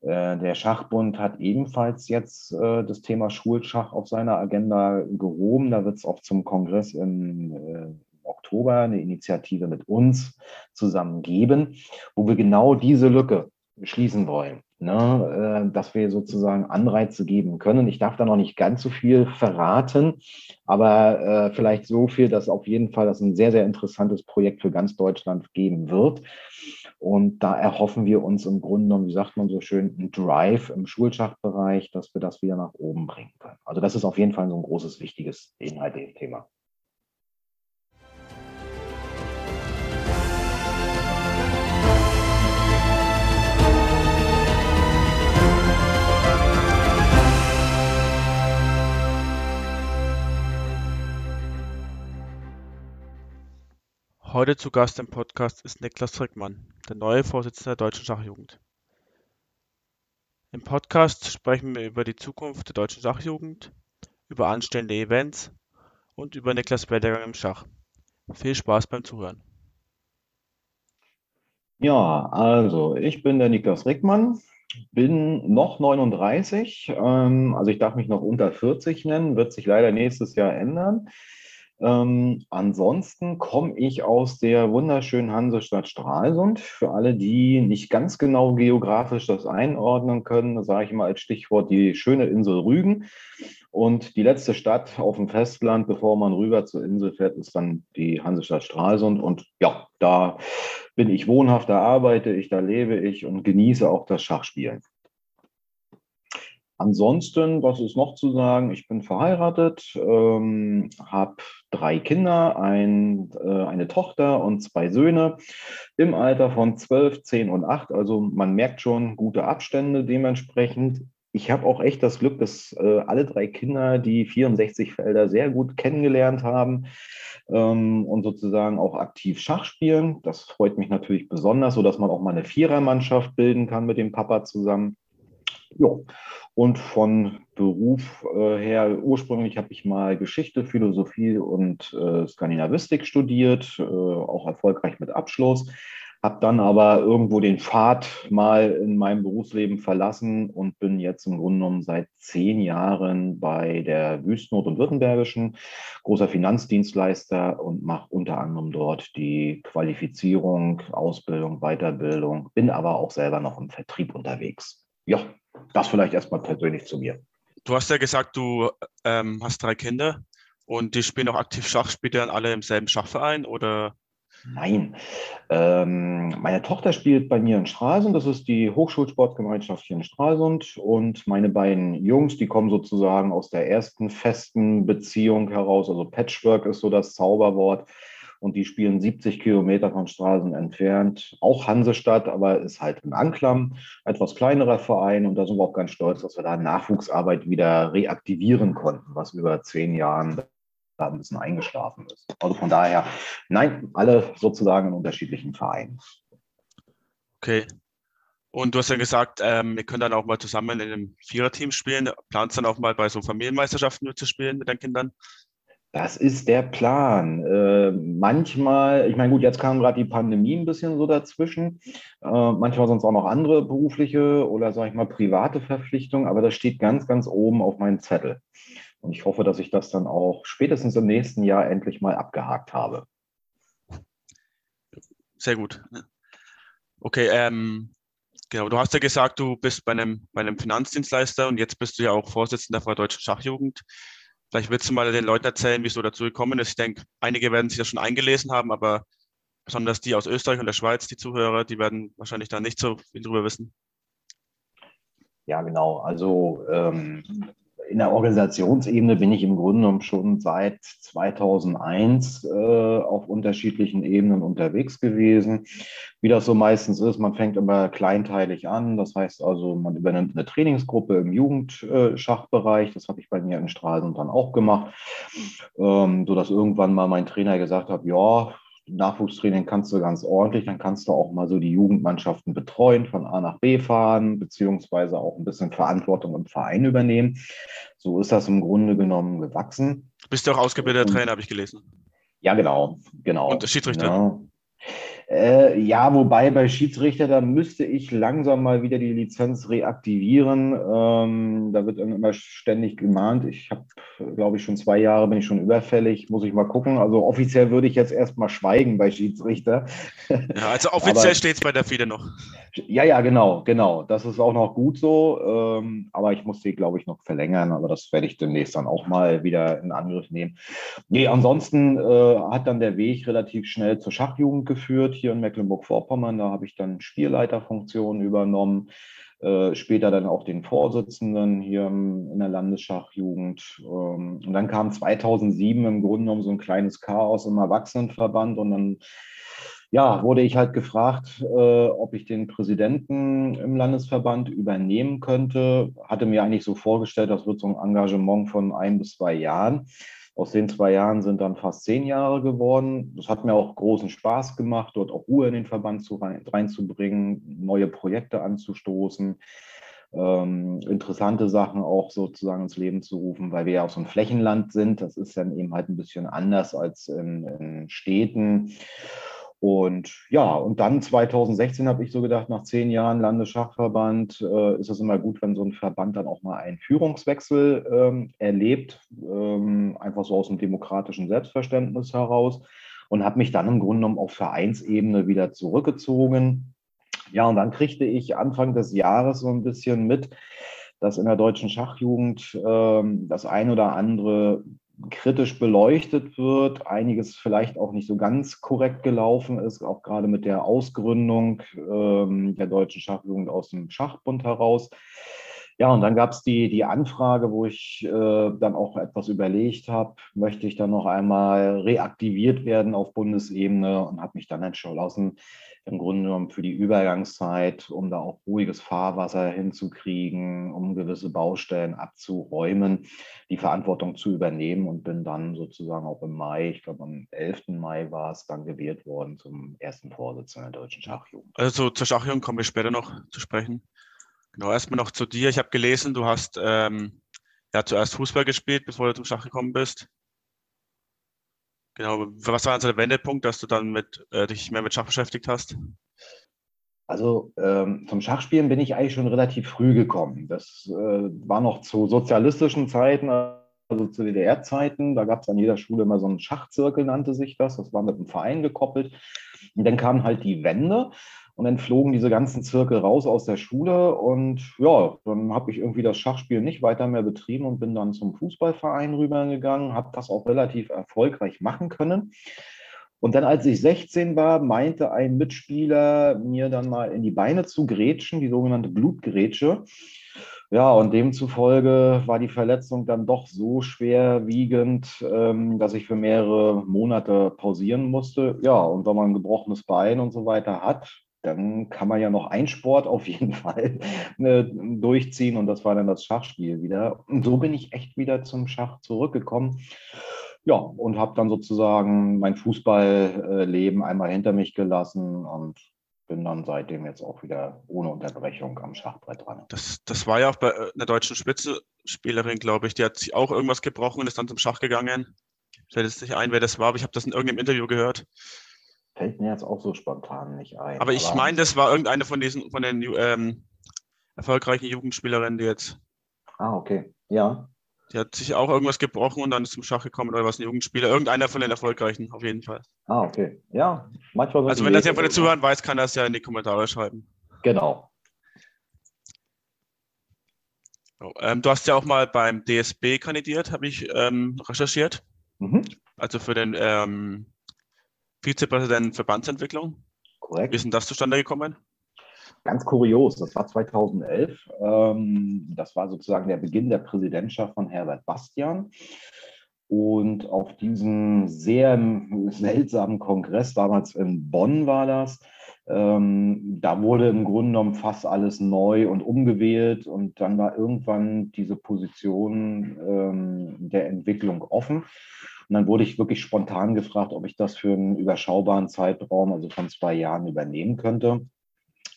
Äh, der Schachbund hat ebenfalls jetzt äh, das Thema Schulschach auf seiner Agenda gehoben. Da wird es auch zum Kongress im äh, Oktober eine Initiative mit uns zusammen geben, wo wir genau diese Lücke schließen wollen. Ne, dass wir sozusagen Anreize geben können. Ich darf da noch nicht ganz so viel verraten, aber äh, vielleicht so viel, dass auf jeden Fall das ein sehr, sehr interessantes Projekt für ganz Deutschland geben wird. Und da erhoffen wir uns im Grunde genommen, wie sagt man so schön, einen Drive im Schulschachbereich, dass wir das wieder nach oben bringen können. Also das ist auf jeden Fall so ein großes, wichtiges inhaltliches Thema. Heute zu Gast im Podcast ist Niklas Rickmann, der neue Vorsitzende der Deutschen Schachjugend. Im Podcast sprechen wir über die Zukunft der deutschen Schachjugend, über anstehende Events und über Niklas Werdegang im Schach. Viel Spaß beim Zuhören. Ja, also ich bin der Niklas Rickmann, bin noch 39, ähm, also ich darf mich noch unter 40 nennen, wird sich leider nächstes Jahr ändern. Ähm, ansonsten komme ich aus der wunderschönen Hansestadt Stralsund. Für alle, die nicht ganz genau geografisch das einordnen können, sage ich mal als Stichwort die schöne Insel Rügen. Und die letzte Stadt auf dem Festland, bevor man rüber zur Insel fährt, ist dann die Hansestadt Stralsund. Und ja, da bin ich wohnhaft, da arbeite ich, da lebe ich und genieße auch das Schachspielen. Ansonsten, was ist noch zu sagen? Ich bin verheiratet, ähm, habe drei Kinder, ein, äh, eine Tochter und zwei Söhne im Alter von 12, 10 und 8. Also man merkt schon gute Abstände dementsprechend. Ich habe auch echt das Glück, dass äh, alle drei Kinder die 64 Felder sehr gut kennengelernt haben ähm, und sozusagen auch aktiv Schach spielen. Das freut mich natürlich besonders, sodass man auch mal eine Vierermannschaft bilden kann mit dem Papa zusammen. Ja, und von Beruf äh, her, ursprünglich habe ich mal Geschichte, Philosophie und äh, Skandinavistik studiert, äh, auch erfolgreich mit Abschluss. Habe dann aber irgendwo den Pfad mal in meinem Berufsleben verlassen und bin jetzt im Grunde genommen seit zehn Jahren bei der Wüstnot und Württembergischen, großer Finanzdienstleister und mache unter anderem dort die Qualifizierung, Ausbildung, Weiterbildung, bin aber auch selber noch im Vertrieb unterwegs. Ja, das vielleicht erstmal persönlich zu mir. Du hast ja gesagt, du ähm, hast drei Kinder und die spielen auch aktiv Schach. Spielt ihr dann alle im selben Schachverein oder? Nein. Ähm, meine Tochter spielt bei mir in Stralsund. Das ist die Hochschulsportgemeinschaft hier in Stralsund. Und meine beiden Jungs, die kommen sozusagen aus der ersten festen Beziehung heraus. Also Patchwork ist so das Zauberwort und die spielen 70 Kilometer von Straßen entfernt. Auch Hansestadt, aber ist halt in Anklam, etwas kleinerer Verein und da sind wir auch ganz stolz, dass wir da Nachwuchsarbeit wieder reaktivieren konnten, was über zehn Jahren da ein bisschen eingeschlafen ist. Also von daher, nein, alle sozusagen in unterschiedlichen Vereinen. Okay. Und du hast ja gesagt, ähm, wir können dann auch mal zusammen in einem Viererteam spielen. Planst dann auch mal bei so Familienmeisterschaften mitzuspielen mit deinen Kindern? Das ist der Plan. Äh, manchmal, ich meine, gut, jetzt kam gerade die Pandemie ein bisschen so dazwischen. Äh, manchmal es auch noch andere berufliche oder, sage ich mal, private Verpflichtungen, aber das steht ganz, ganz oben auf meinem Zettel. Und ich hoffe, dass ich das dann auch spätestens im nächsten Jahr endlich mal abgehakt habe. Sehr gut. Okay, ähm, genau. Du hast ja gesagt, du bist bei einem, bei einem Finanzdienstleister und jetzt bist du ja auch Vorsitzender der Deutschen Schachjugend. Vielleicht willst du mal den Leuten erzählen, wie es so dazu gekommen ist. Ich denke, einige werden sich das schon eingelesen haben, aber besonders die aus Österreich und der Schweiz, die Zuhörer, die werden wahrscheinlich da nicht so viel drüber wissen. Ja, genau. Also ähm, in der Organisationsebene bin ich im Grunde genommen schon seit 2001 äh, auf unterschiedlichen Ebenen unterwegs gewesen. Wie das so meistens ist, man fängt immer kleinteilig an. Das heißt also, man übernimmt eine Trainingsgruppe im Jugendschachbereich. Das habe ich bei mir in Stralsund dann auch gemacht, ähm, sodass irgendwann mal mein Trainer gesagt hat, ja, Nachwuchstraining kannst du ganz ordentlich, dann kannst du auch mal so die Jugendmannschaften betreuen, von A nach B fahren, beziehungsweise auch ein bisschen Verantwortung im Verein übernehmen. So ist das im Grunde genommen gewachsen. Bist du auch ausgebildeter Trainer, habe ich gelesen. Ja, genau, genau. Und Schiedsrichter? Ja. Äh, ja, wobei bei Schiedsrichter, da müsste ich langsam mal wieder die Lizenz reaktivieren. Ähm, da wird immer ständig gemahnt. Ich habe, glaube ich, schon zwei Jahre bin ich schon überfällig. Muss ich mal gucken. Also offiziell würde ich jetzt erstmal schweigen bei Schiedsrichter. Ja, also offiziell steht es bei der FIDE noch. Ja, ja, genau, genau. Das ist auch noch gut so. Ähm, aber ich muss sie, glaube ich, noch verlängern. Aber das werde ich demnächst dann auch mal wieder in Angriff nehmen. Nee, ansonsten äh, hat dann der Weg relativ schnell zur Schachjugend geführt hier in Mecklenburg-Vorpommern. Da habe ich dann Spielleiterfunktionen übernommen. Äh, später dann auch den Vorsitzenden hier in der Landesschachjugend. Ähm, und dann kam 2007 im Grunde genommen so ein kleines Chaos im Erwachsenenverband und dann ja, wurde ich halt gefragt, äh, ob ich den Präsidenten im Landesverband übernehmen könnte. Hatte mir eigentlich so vorgestellt, das wird so ein Engagement von ein bis zwei Jahren. Aus den zwei Jahren sind dann fast zehn Jahre geworden. Das hat mir auch großen Spaß gemacht, dort auch Ruhe in den Verband zu rein, reinzubringen, neue Projekte anzustoßen, ähm, interessante Sachen auch sozusagen ins Leben zu rufen, weil wir ja auch so ein Flächenland sind. Das ist dann eben halt ein bisschen anders als in, in Städten. Und ja, und dann 2016 habe ich so gedacht, nach zehn Jahren Landesschachverband äh, ist es immer gut, wenn so ein Verband dann auch mal einen Führungswechsel ähm, erlebt, ähm, einfach so aus dem demokratischen Selbstverständnis heraus. Und habe mich dann im Grunde genommen auf Vereinsebene wieder zurückgezogen. Ja, und dann kriegte ich Anfang des Jahres so ein bisschen mit, dass in der deutschen Schachjugend ähm, das ein oder andere kritisch beleuchtet wird, einiges vielleicht auch nicht so ganz korrekt gelaufen ist, auch gerade mit der Ausgründung ähm, der deutschen Schachjugend aus dem Schachbund heraus. Ja, und dann gab es die, die Anfrage, wo ich äh, dann auch etwas überlegt habe, möchte ich dann noch einmal reaktiviert werden auf Bundesebene und habe mich dann entschlossen, im Grunde genommen für die Übergangszeit, um da auch ruhiges Fahrwasser hinzukriegen, um gewisse Baustellen abzuräumen, die Verantwortung zu übernehmen und bin dann sozusagen auch im Mai, ich glaube am 11. Mai war es, dann gewählt worden zum ersten Vorsitzenden der Deutschen Schachjugend. Also zur Schachjugend kommen wir später noch zu sprechen. Genau, erstmal noch zu dir. Ich habe gelesen, du hast ähm, ja zuerst Fußball gespielt, bevor du zum Schach gekommen bist. Genau, was war also der Wendepunkt, dass du dann mit, äh, dich mehr mit Schach beschäftigt hast? Also ähm, zum Schachspielen bin ich eigentlich schon relativ früh gekommen. Das äh, war noch zu sozialistischen Zeiten, also zu DDR-Zeiten. Da gab es an jeder Schule immer so einen Schachzirkel, nannte sich das. Das war mit einem Verein gekoppelt. Und dann kam halt die Wende und dann flogen diese ganzen Zirkel raus aus der Schule und ja, dann habe ich irgendwie das Schachspiel nicht weiter mehr betrieben und bin dann zum Fußballverein rübergegangen, habe das auch relativ erfolgreich machen können. Und dann, als ich 16 war, meinte ein Mitspieler, mir dann mal in die Beine zu grätschen, die sogenannte Blutgrätsche. Ja, und demzufolge war die Verletzung dann doch so schwerwiegend, ähm, dass ich für mehrere Monate pausieren musste. Ja, und wenn man ein gebrochenes Bein und so weiter hat, dann kann man ja noch einen Sport auf jeden Fall äh, durchziehen und das war dann das Schachspiel wieder. Und so bin ich echt wieder zum Schach zurückgekommen. Ja, und habe dann sozusagen mein Fußballleben einmal hinter mich gelassen und bin dann seitdem jetzt auch wieder ohne Unterbrechung am Schachbrett dran. Das, das war ja auch bei äh, einer deutschen Spitzenspielerin, glaube ich, die hat sich auch irgendwas gebrochen und ist dann zum Schach gegangen. Fällt es nicht ein, wer das war, aber ich habe das in irgendeinem Interview gehört. Fällt mir jetzt auch so spontan nicht ein. Aber ich meine, das war irgendeine von diesen, von den ähm, erfolgreichen Jugendspielerinnen, die jetzt. Ah, okay. Ja. Die hat sich auch irgendwas gebrochen und dann ist zum Schach gekommen oder was ein Jugendspieler. Irgendeiner von den erfolgreichen, auf jeden Fall. Ah, okay. Ja, manchmal. Also, wenn das jemand dazu hören weiß, kann das ja in die Kommentare schreiben. Genau. So, ähm, du hast ja auch mal beim DSB kandidiert, habe ich ähm, recherchiert. Mhm. Also für den ähm, Vizepräsident Verbandsentwicklung. Korrekt. Wie ist denn das zustande gekommen? Ganz kurios, das war 2011. Ähm, das war sozusagen der Beginn der Präsidentschaft von Herbert Bastian. Und auf diesem sehr seltsamen Kongress, damals in Bonn war das, ähm, da wurde im Grunde genommen fast alles neu und umgewählt. Und dann war irgendwann diese Position ähm, der Entwicklung offen. Und dann wurde ich wirklich spontan gefragt, ob ich das für einen überschaubaren Zeitraum, also von zwei Jahren, übernehmen könnte.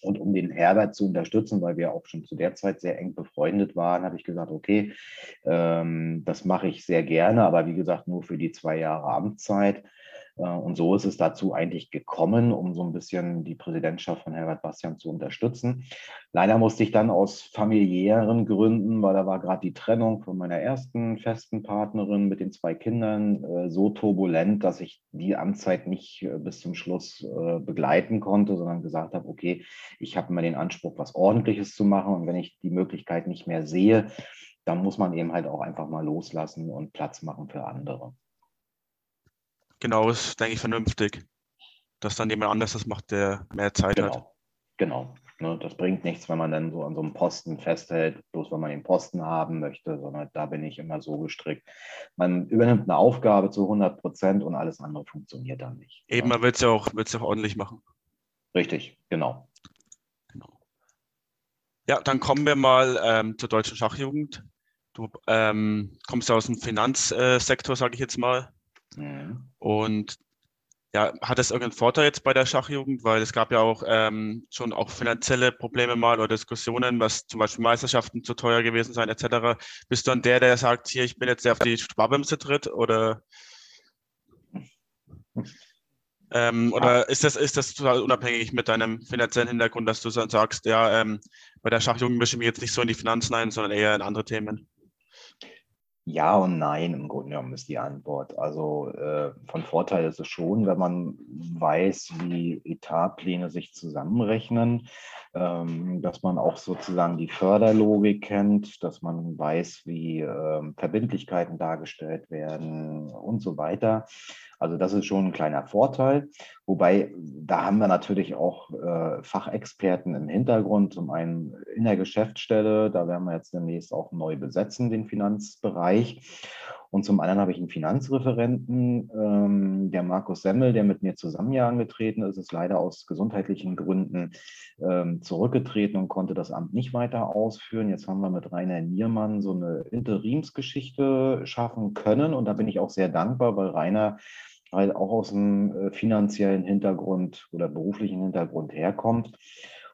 Und um den Herbert zu unterstützen, weil wir auch schon zu der Zeit sehr eng befreundet waren, habe ich gesagt, okay, ähm, das mache ich sehr gerne, aber wie gesagt, nur für die zwei Jahre Amtszeit. Äh, und so ist es dazu eigentlich gekommen, um so ein bisschen die Präsidentschaft von Herbert Bastian zu unterstützen. Leider musste ich dann aus familiären Gründen, weil da war gerade die Trennung von meiner ersten festen Partnerin mit den zwei Kindern äh, so turbulent, dass ich die Amtszeit nicht äh, bis zum Schluss begleiten konnte, sondern gesagt habe, okay, ich habe immer den Anspruch, was Ordentliches zu machen. Und wenn ich die Möglichkeit nicht mehr sehe, dann muss man eben halt auch einfach mal loslassen und Platz machen für andere. Genau, ist, denke ich, vernünftig, dass dann jemand anders das macht, der mehr Zeit genau. hat. Genau. Ne, das bringt nichts, wenn man dann so an so einem Posten festhält, bloß weil man den Posten haben möchte, sondern da bin ich immer so gestrickt. Man übernimmt eine Aufgabe zu 100 Prozent und alles andere funktioniert dann nicht. Eben, man will es ja auch, auch ordentlich machen. Richtig, genau. genau. Ja, dann kommen wir mal ähm, zur deutschen Schachjugend. Du ähm, kommst aus dem Finanzsektor, sage ich jetzt mal. Mhm. Und ja, hat das irgendeinen Vorteil jetzt bei der Schachjugend? Weil es gab ja auch ähm, schon auch finanzielle Probleme mal oder Diskussionen, was zum Beispiel Meisterschaften zu teuer gewesen sein etc. Bist du dann der, der sagt, hier, ich bin jetzt der auf die Sparbremse tritt oder ähm, oder ist das, ist das total unabhängig mit deinem finanziellen Hintergrund, dass du dann sagst, ja, ähm, bei der Schachjugend mische ich mich jetzt nicht so in die Finanzen ein, sondern eher in andere Themen? Ja und nein, im Grunde genommen ist die Antwort. Also äh, von Vorteil ist es schon, wenn man weiß, wie Etatpläne sich zusammenrechnen, ähm, dass man auch sozusagen die Förderlogik kennt, dass man weiß, wie äh, Verbindlichkeiten dargestellt werden und so weiter. Also das ist schon ein kleiner Vorteil. Wobei, da haben wir natürlich auch äh, Fachexperten im Hintergrund. Zum einen in der Geschäftsstelle, da werden wir jetzt demnächst auch neu besetzen, den Finanzbereich. Und zum anderen habe ich einen Finanzreferenten, ähm, der Markus Semmel, der mit mir zusammen hier angetreten ist, ist leider aus gesundheitlichen Gründen ähm, zurückgetreten und konnte das Amt nicht weiter ausführen. Jetzt haben wir mit Rainer Niermann so eine Interimsgeschichte schaffen können. Und da bin ich auch sehr dankbar, weil Rainer halt auch aus einem äh, finanziellen Hintergrund oder beruflichen Hintergrund herkommt.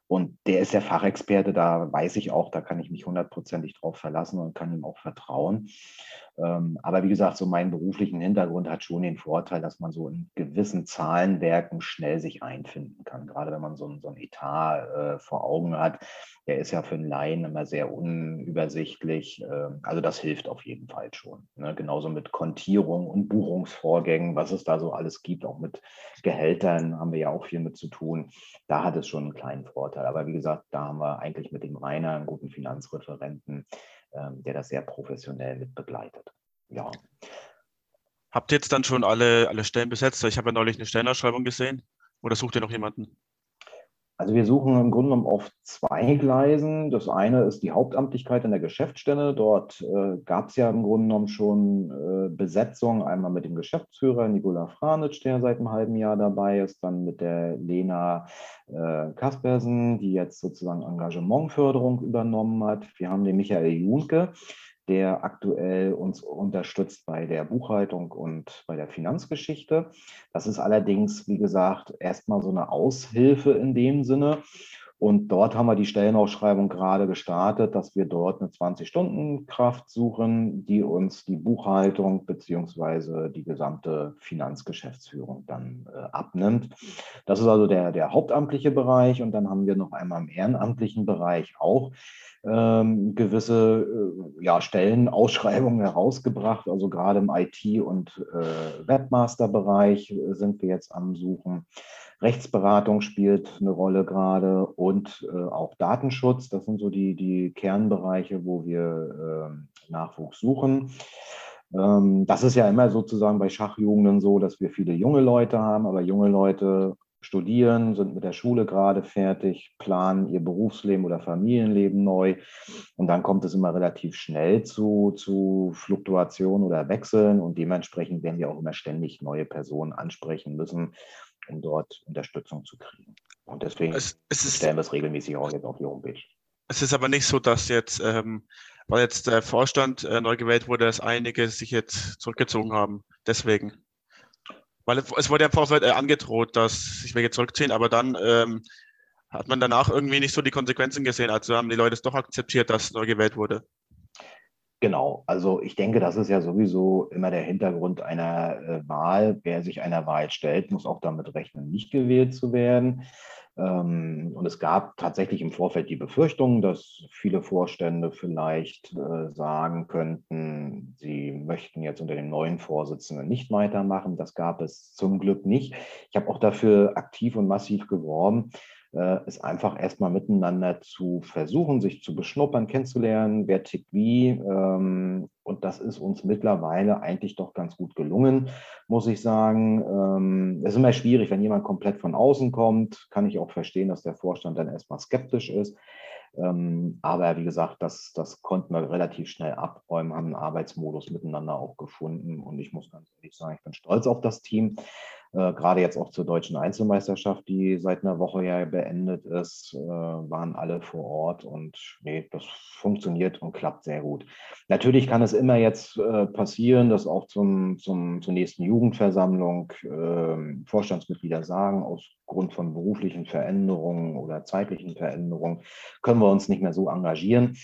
Und der ist der Fachexperte, da weiß ich auch, da kann ich mich hundertprozentig drauf verlassen und kann ihm auch vertrauen. Ähm, aber wie gesagt, so meinen beruflichen Hintergrund hat schon den Vorteil, dass man so in gewissen Zahlenwerken schnell sich einfinden kann. Gerade wenn man so ein, so ein Etat äh, vor Augen hat, der ist ja für einen Laien immer sehr unübersichtlich. Ähm, also das hilft auf jeden Fall schon. Ne? Genauso mit Kontierung und Buchungsvorgängen, was es da so alles gibt, auch mit Gehältern haben wir ja auch viel mit zu tun. Da hat es schon einen kleinen Vorteil. Aber wie gesagt, da haben wir eigentlich mit dem Rainer einen guten Finanzreferenten, der das sehr professionell mit begleitet. Ja. Habt ihr jetzt dann schon alle, alle Stellen besetzt? Ich habe ja neulich eine Stellenausschreibung gesehen. Oder sucht ihr noch jemanden? Also wir suchen im Grunde genommen auf zwei Gleisen. Das eine ist die Hauptamtlichkeit in der Geschäftsstelle. Dort äh, gab es ja im Grunde genommen schon äh, Besetzung. Einmal mit dem Geschäftsführer Nikola Franitsch, der seit einem halben Jahr dabei ist, dann mit der Lena äh, Kaspersen, die jetzt sozusagen Engagementförderung übernommen hat. Wir haben den Michael Junke, der aktuell uns unterstützt bei der Buchhaltung und bei der Finanzgeschichte. Das ist allerdings, wie gesagt, erstmal so eine Aushilfe in dem Sinne. Und dort haben wir die Stellenausschreibung gerade gestartet, dass wir dort eine 20-Stunden-Kraft suchen, die uns die Buchhaltung beziehungsweise die gesamte Finanzgeschäftsführung dann äh, abnimmt. Das ist also der, der hauptamtliche Bereich. Und dann haben wir noch einmal im ehrenamtlichen Bereich auch ähm, gewisse äh, ja, Stellenausschreibungen herausgebracht. Also gerade im IT- und äh, Webmaster-Bereich sind wir jetzt am Suchen. Rechtsberatung spielt eine Rolle gerade und äh, auch Datenschutz. Das sind so die, die Kernbereiche, wo wir äh, Nachwuchs suchen. Ähm, das ist ja immer sozusagen bei Schachjugenden so, dass wir viele junge Leute haben, aber junge Leute studieren, sind mit der Schule gerade fertig, planen ihr Berufsleben oder Familienleben neu. Und dann kommt es immer relativ schnell zu, zu Fluktuationen oder Wechseln. Und dementsprechend werden wir auch immer ständig neue Personen ansprechen müssen, um dort Unterstützung zu kriegen. Und deswegen es, es stellen wir es regelmäßig auch jetzt auf die Homepage. Es ist aber nicht so, dass jetzt, ähm, weil jetzt der Vorstand äh, neu gewählt wurde, dass einige sich jetzt zurückgezogen haben. Deswegen. Weil es wurde ja im Vorfeld äh, angedroht, dass sich welche zurückziehen, aber dann ähm, hat man danach irgendwie nicht so die Konsequenzen gesehen. Also haben die Leute es doch akzeptiert, dass neu gewählt wurde. Genau, also ich denke, das ist ja sowieso immer der Hintergrund einer äh, Wahl. Wer sich einer Wahl stellt, muss auch damit rechnen, nicht gewählt zu werden. Ähm, und es gab tatsächlich im Vorfeld die Befürchtung, dass viele Vorstände vielleicht äh, sagen könnten, sie möchten jetzt unter dem neuen Vorsitzenden nicht weitermachen. Das gab es zum Glück nicht. Ich habe auch dafür aktiv und massiv geworben, äh, es einfach erstmal miteinander zu versuchen, sich zu beschnuppern, kennenzulernen, wer tickt wie. Ähm, und das ist uns mittlerweile eigentlich doch ganz gut gelungen, muss ich sagen. Ähm, es ist immer schwierig, wenn jemand komplett von außen kommt, kann ich auch verstehen, dass der Vorstand dann erstmal skeptisch ist. Ähm, aber wie gesagt, das, das konnten wir relativ schnell abräumen, haben einen Arbeitsmodus miteinander auch gefunden. Und ich muss ganz ehrlich sagen, ich bin stolz auf das Team. Äh, gerade jetzt auch zur deutschen Einzelmeisterschaft, die seit einer Woche ja beendet ist, äh, waren alle vor Ort und nee, das funktioniert und klappt sehr gut. Natürlich kann es immer jetzt äh, passieren, dass auch zum, zum, zur nächsten Jugendversammlung ähm, Vorstandsmitglieder sagen, aus Grund von beruflichen Veränderungen oder zeitlichen Veränderungen können wir uns nicht mehr so engagieren.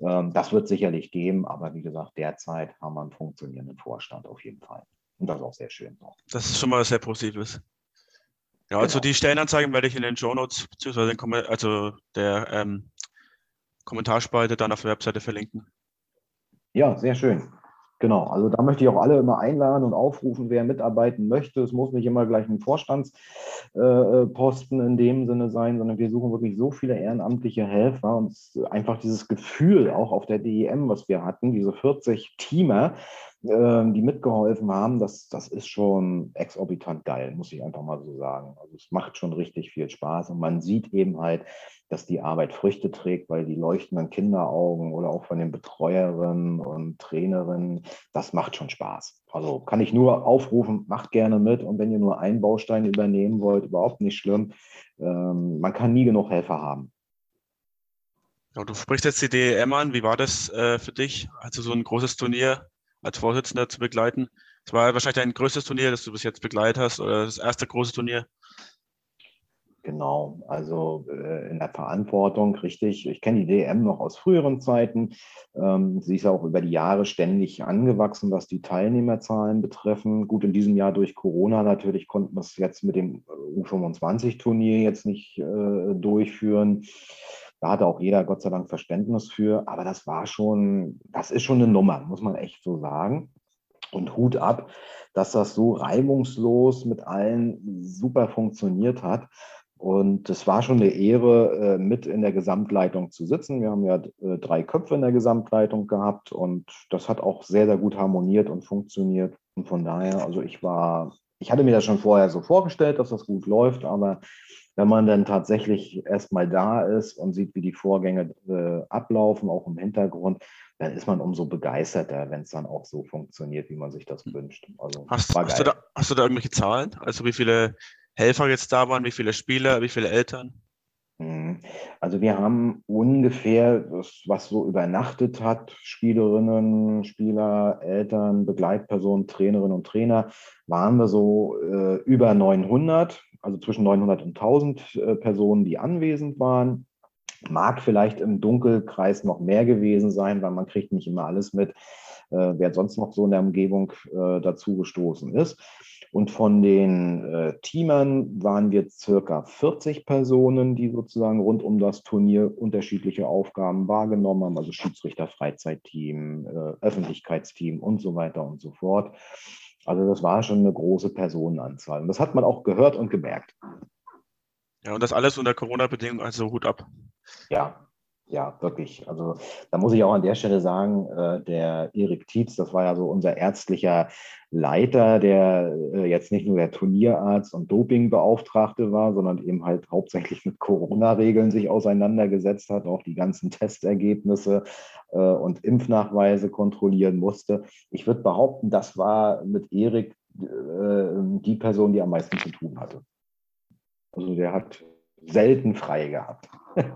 Ähm, das wird sicherlich geben, aber wie gesagt, derzeit haben wir einen funktionierenden Vorstand auf jeden Fall. Und das ist auch sehr schön. Das ist schon mal sehr Positives. Ja, also genau. die Stellenanzeigen werde ich in den Show Notes beziehungsweise also der ähm, Kommentarspalte dann auf der Webseite verlinken. Ja, sehr schön. Genau, also da möchte ich auch alle immer einladen und aufrufen, wer mitarbeiten möchte. Es muss nicht immer gleich ein Vorstandsposten äh, in dem Sinne sein, sondern wir suchen wirklich so viele ehrenamtliche Helfer und einfach dieses Gefühl auch auf der DEM, was wir hatten, diese 40 Teamer, ähm, die mitgeholfen haben, das, das ist schon exorbitant geil, muss ich einfach mal so sagen. Also es macht schon richtig viel Spaß und man sieht eben halt, dass die Arbeit Früchte trägt, weil die leuchtenden Kinderaugen oder auch von den Betreuerinnen und Trainerinnen, das macht schon Spaß. Also kann ich nur aufrufen, macht gerne mit und wenn ihr nur einen Baustein übernehmen wollt, überhaupt nicht schlimm. Ähm, man kann nie genug Helfer haben. Ja, du sprichst jetzt die DEM an. Wie war das äh, für dich? Also so ein großes Turnier als Vorsitzender zu begleiten. Es war wahrscheinlich dein größtes Turnier, das du bis jetzt begleitet hast, oder das erste große Turnier. Genau, also äh, in der Verantwortung, richtig. Ich kenne die DM noch aus früheren Zeiten. Ähm, sie ist auch über die Jahre ständig angewachsen, was die Teilnehmerzahlen betreffen. Gut, in diesem Jahr durch Corona natürlich konnten wir es jetzt mit dem U25-Turnier jetzt nicht äh, durchführen. Da hatte auch jeder Gott sei Dank Verständnis für. Aber das war schon, das ist schon eine Nummer, muss man echt so sagen. Und Hut ab, dass das so reibungslos mit allen super funktioniert hat. Und es war schon eine Ehre, äh, mit in der Gesamtleitung zu sitzen. Wir haben ja äh, drei Köpfe in der Gesamtleitung gehabt und das hat auch sehr, sehr gut harmoniert und funktioniert. Und von daher, also ich war, ich hatte mir das schon vorher so vorgestellt, dass das gut läuft, aber wenn man dann tatsächlich erstmal da ist und sieht, wie die Vorgänge äh, ablaufen, auch im Hintergrund, dann ist man umso begeisterter, wenn es dann auch so funktioniert, wie man sich das wünscht. Also, hast, hast, du da, hast du da irgendwelche Zahlen? Also wie viele Helfer jetzt da waren, wie viele Spieler, wie viele Eltern? Mhm. Also wir haben ungefähr, das, was so übernachtet hat, Spielerinnen, Spieler, Eltern, Begleitpersonen, Trainerinnen und Trainer, waren wir so äh, über 900 also zwischen 900 und 1000 äh, Personen, die anwesend waren. Mag vielleicht im Dunkelkreis noch mehr gewesen sein, weil man kriegt nicht immer alles mit, äh, wer sonst noch so in der Umgebung äh, dazu gestoßen ist. Und von den äh, Teamern waren wir circa 40 Personen, die sozusagen rund um das Turnier unterschiedliche Aufgaben wahrgenommen haben, also Schiedsrichter, Freizeitteam, äh, Öffentlichkeitsteam und so weiter und so fort. Also das war schon eine große Personenanzahl. Und das hat man auch gehört und gemerkt. Ja, und das alles unter Corona-Bedingungen, also Hut ab. Ja, ja, wirklich. Also da muss ich auch an der Stelle sagen, äh, der Erik Tietz, das war ja so unser ärztlicher Leiter, der äh, jetzt nicht nur der Turnierarzt und Dopingbeauftragte war, sondern eben halt hauptsächlich mit Corona-Regeln sich auseinandergesetzt hat, auch die ganzen Testergebnisse äh, und Impfnachweise kontrollieren musste. Ich würde behaupten, das war mit Erik äh, die Person, die am meisten zu tun hatte. Also der hat selten frei gehabt.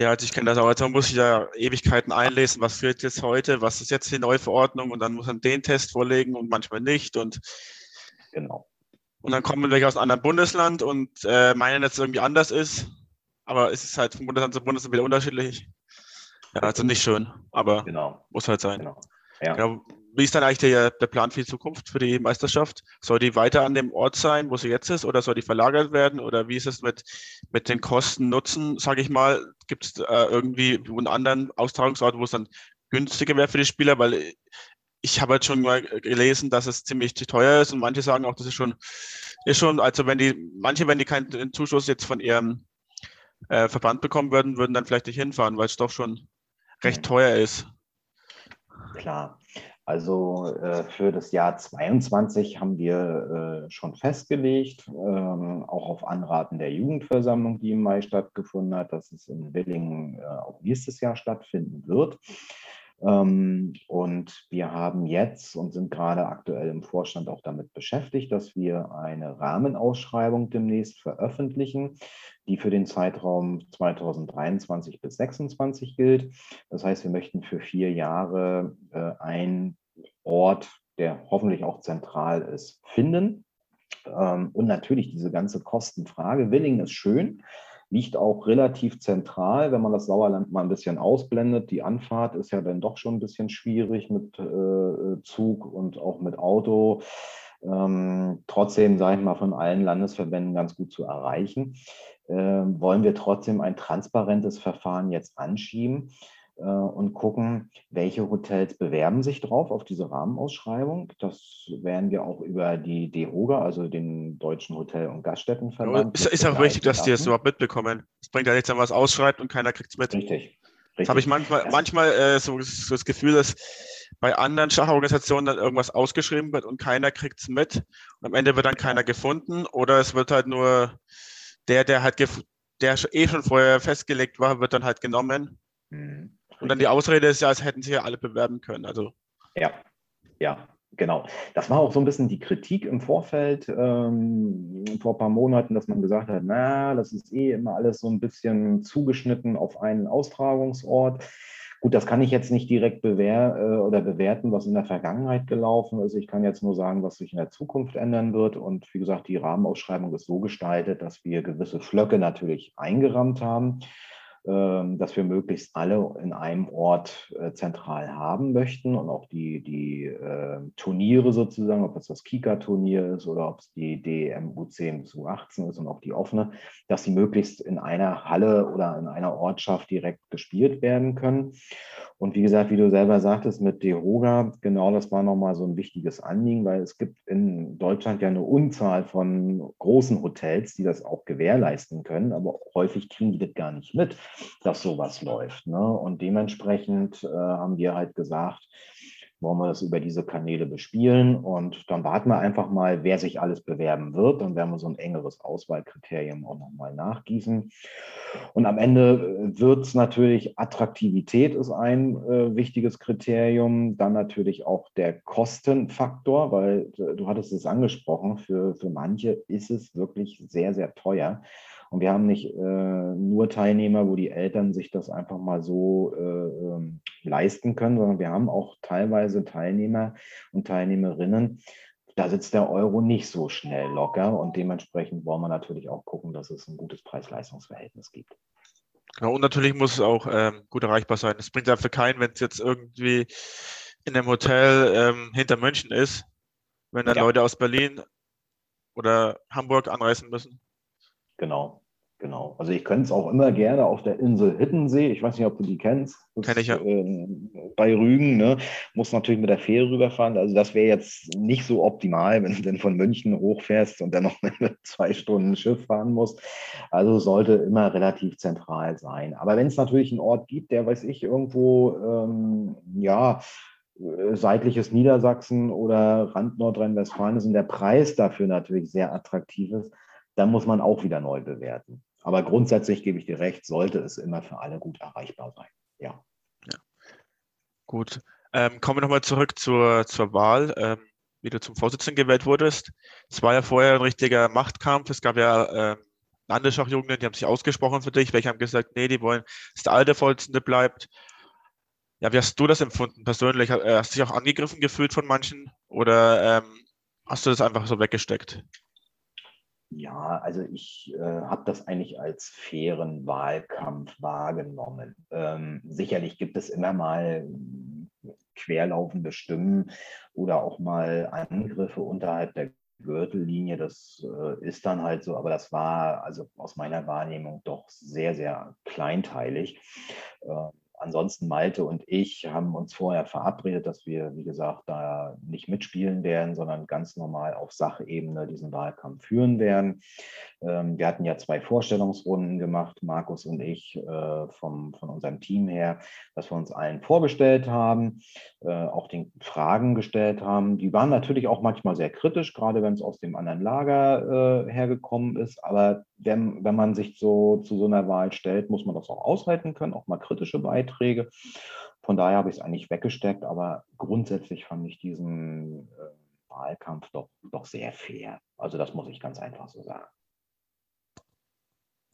Ja, also ich kenne das auch. Also muss ich da Ewigkeiten einlesen, was führt jetzt heute, was ist jetzt die neue Verordnung und dann muss man den Test vorlegen und manchmal nicht. Und genau. Und dann kommen welche aus einem anderen Bundesland und äh, meinen, dass es irgendwie anders ist. Aber es ist halt von Bundesland zu Bundesland wieder unterschiedlich. Ja, also nicht schön, aber genau. muss halt sein. Genau. Ja. Genau. Wie ist dann eigentlich der, der, Plan für die Zukunft, für die Meisterschaft? Soll die weiter an dem Ort sein, wo sie jetzt ist, oder soll die verlagert werden? Oder wie ist es mit, mit den Kosten, Nutzen, sage ich mal? Gibt es äh, irgendwie einen anderen Austragungsort, wo es dann günstiger wäre für die Spieler? Weil ich habe halt schon mal gelesen, dass es ziemlich teuer ist und manche sagen auch, das ist schon, ist schon, also wenn die, manche, wenn die keinen Zuschuss jetzt von ihrem äh, Verband bekommen würden, würden dann vielleicht nicht hinfahren, weil es doch schon recht teuer ist. Klar. Also äh, für das Jahr 22 haben wir äh, schon festgelegt, ähm, auch auf Anraten der Jugendversammlung, die im Mai stattgefunden hat, dass es in Willingen äh, auch nächstes Jahr stattfinden wird. Ähm, und wir haben jetzt und sind gerade aktuell im Vorstand auch damit beschäftigt, dass wir eine Rahmenausschreibung demnächst veröffentlichen, die für den Zeitraum 2023 bis 2026 gilt. Das heißt, wir möchten für vier Jahre äh, einen Ort, der hoffentlich auch zentral ist, finden. Ähm, und natürlich diese ganze Kostenfrage. Willingen ist schön liegt auch relativ zentral, wenn man das Sauerland mal ein bisschen ausblendet. Die Anfahrt ist ja dann doch schon ein bisschen schwierig mit äh, Zug und auch mit Auto. Ähm, trotzdem, sage ich mal, von allen Landesverbänden ganz gut zu erreichen. Ähm, wollen wir trotzdem ein transparentes Verfahren jetzt anschieben? Äh, und gucken, welche Hotels bewerben sich drauf auf diese Rahmenausschreibung. Das werden wir auch über die DEHOGA, also den Deutschen Hotel- und Gaststättenverband. Ist, ist auch wichtig, dass die das überhaupt mitbekommen. Es bringt ja nichts, wenn man was ausschreibt und keiner kriegt es mit. Richtig. Das habe ich manchmal, manchmal äh, so, so, das Gefühl, dass bei anderen Schachorganisationen dann irgendwas ausgeschrieben wird und keiner kriegt es mit. Und am Ende wird dann keiner gefunden oder es wird halt nur der, der halt der eh schon vorher festgelegt war, wird dann halt genommen. Mhm. Und dann die Ausrede ist ja, als hätten sie ja alle bewerben können. Also. Ja, ja, genau. Das war auch so ein bisschen die Kritik im Vorfeld ähm, vor ein paar Monaten, dass man gesagt hat, na, das ist eh immer alles so ein bisschen zugeschnitten auf einen Austragungsort. Gut, das kann ich jetzt nicht direkt bewehr, äh, oder bewerten, was in der Vergangenheit gelaufen ist. Ich kann jetzt nur sagen, was sich in der Zukunft ändern wird. Und wie gesagt, die Rahmenausschreibung ist so gestaltet, dass wir gewisse Flöcke natürlich eingerammt haben. Ähm, dass wir möglichst alle in einem Ort äh, zentral haben möchten und auch die, die äh, Turniere sozusagen, ob es das Kika-Turnier ist oder ob es die DMU10 bis U18 ist und auch die offene, dass sie möglichst in einer Halle oder in einer Ortschaft direkt gespielt werden können. Und wie gesagt, wie du selber sagtest, mit DEHOGA, genau das war nochmal so ein wichtiges Anliegen, weil es gibt in Deutschland ja eine Unzahl von großen Hotels, die das auch gewährleisten können, aber häufig kriegen die das gar nicht mit, dass sowas läuft. Ne? Und dementsprechend äh, haben wir halt gesagt, wollen wir das über diese Kanäle bespielen und dann warten wir einfach mal, wer sich alles bewerben wird. Dann werden wir so ein engeres Auswahlkriterium auch nochmal nachgießen. Und am Ende äh, wird es natürlich, Attraktivität ist ein äh, wichtiges Kriterium, dann natürlich auch der Kostenfaktor, weil äh, du hattest es angesprochen, für, für manche ist es wirklich sehr, sehr teuer. Und wir haben nicht äh, nur Teilnehmer, wo die Eltern sich das einfach mal so äh, ähm, leisten können, sondern wir haben auch teilweise Teilnehmer und Teilnehmerinnen, da sitzt der Euro nicht so schnell locker und dementsprechend wollen wir natürlich auch gucken, dass es ein gutes Preis-Leistungs-Verhältnis gibt. Genau, und natürlich muss es auch ähm, gut erreichbar sein. Es bringt ja für keinen, wenn es jetzt irgendwie in einem Hotel ähm, hinter München ist, wenn dann ja. Leute aus Berlin oder Hamburg anreisen müssen. Genau, genau. Also ich könnte es auch immer gerne auf der Insel Hittensee. Ich weiß nicht, ob du die kennst. Kenn ich ja. Äh, bei Rügen, ne? Muss natürlich mit der Fähre rüberfahren. Also das wäre jetzt nicht so optimal, wenn du dann von München hochfährst und dann noch zwei Stunden Schiff fahren musst. Also sollte immer relativ zentral sein. Aber wenn es natürlich einen Ort gibt, der, weiß ich, irgendwo, ähm, ja, äh, seitliches Niedersachsen oder Rand Nordrhein-Westfalen ist und der Preis dafür natürlich sehr attraktiv ist, dann muss man auch wieder neu bewerten. Aber grundsätzlich gebe ich dir recht, sollte es immer für alle gut erreichbar sein. Ja. ja. Gut. Ähm, kommen wir nochmal zurück zur, zur Wahl, ähm, wie du zum Vorsitzenden gewählt wurdest. Es war ja vorher ein richtiger Machtkampf. Es gab ja äh, Landesschachjugenden, die haben sich ausgesprochen für dich. Welche haben gesagt, nee, die wollen, dass der alte Vorsitzende bleibt. Ja, wie hast du das empfunden persönlich? Hast du dich auch angegriffen gefühlt von manchen oder ähm, hast du das einfach so weggesteckt? Ja, also ich äh, habe das eigentlich als fairen Wahlkampf wahrgenommen. Ähm, sicherlich gibt es immer mal querlaufende Stimmen oder auch mal Angriffe unterhalb der Gürtellinie. Das äh, ist dann halt so, aber das war also aus meiner Wahrnehmung doch sehr, sehr kleinteilig. Äh, ansonsten Malte und ich haben uns vorher verabredet, dass wir, wie gesagt, da nicht mitspielen werden, sondern ganz normal auf Sachebene diesen Wahlkampf führen werden. Ähm, wir hatten ja zwei Vorstellungsrunden gemacht, Markus und ich, äh, vom, von unserem Team her, dass wir uns allen vorgestellt haben, äh, auch den Fragen gestellt haben. Die waren natürlich auch manchmal sehr kritisch, gerade wenn es aus dem anderen Lager äh, hergekommen ist. Aber wenn, wenn man sich so zu so einer Wahl stellt, muss man das auch aushalten können, auch mal kritische Beiträge. Von daher habe ich es eigentlich weggesteckt, aber grundsätzlich fand ich diesen Wahlkampf doch, doch sehr fair. Also das muss ich ganz einfach so sagen.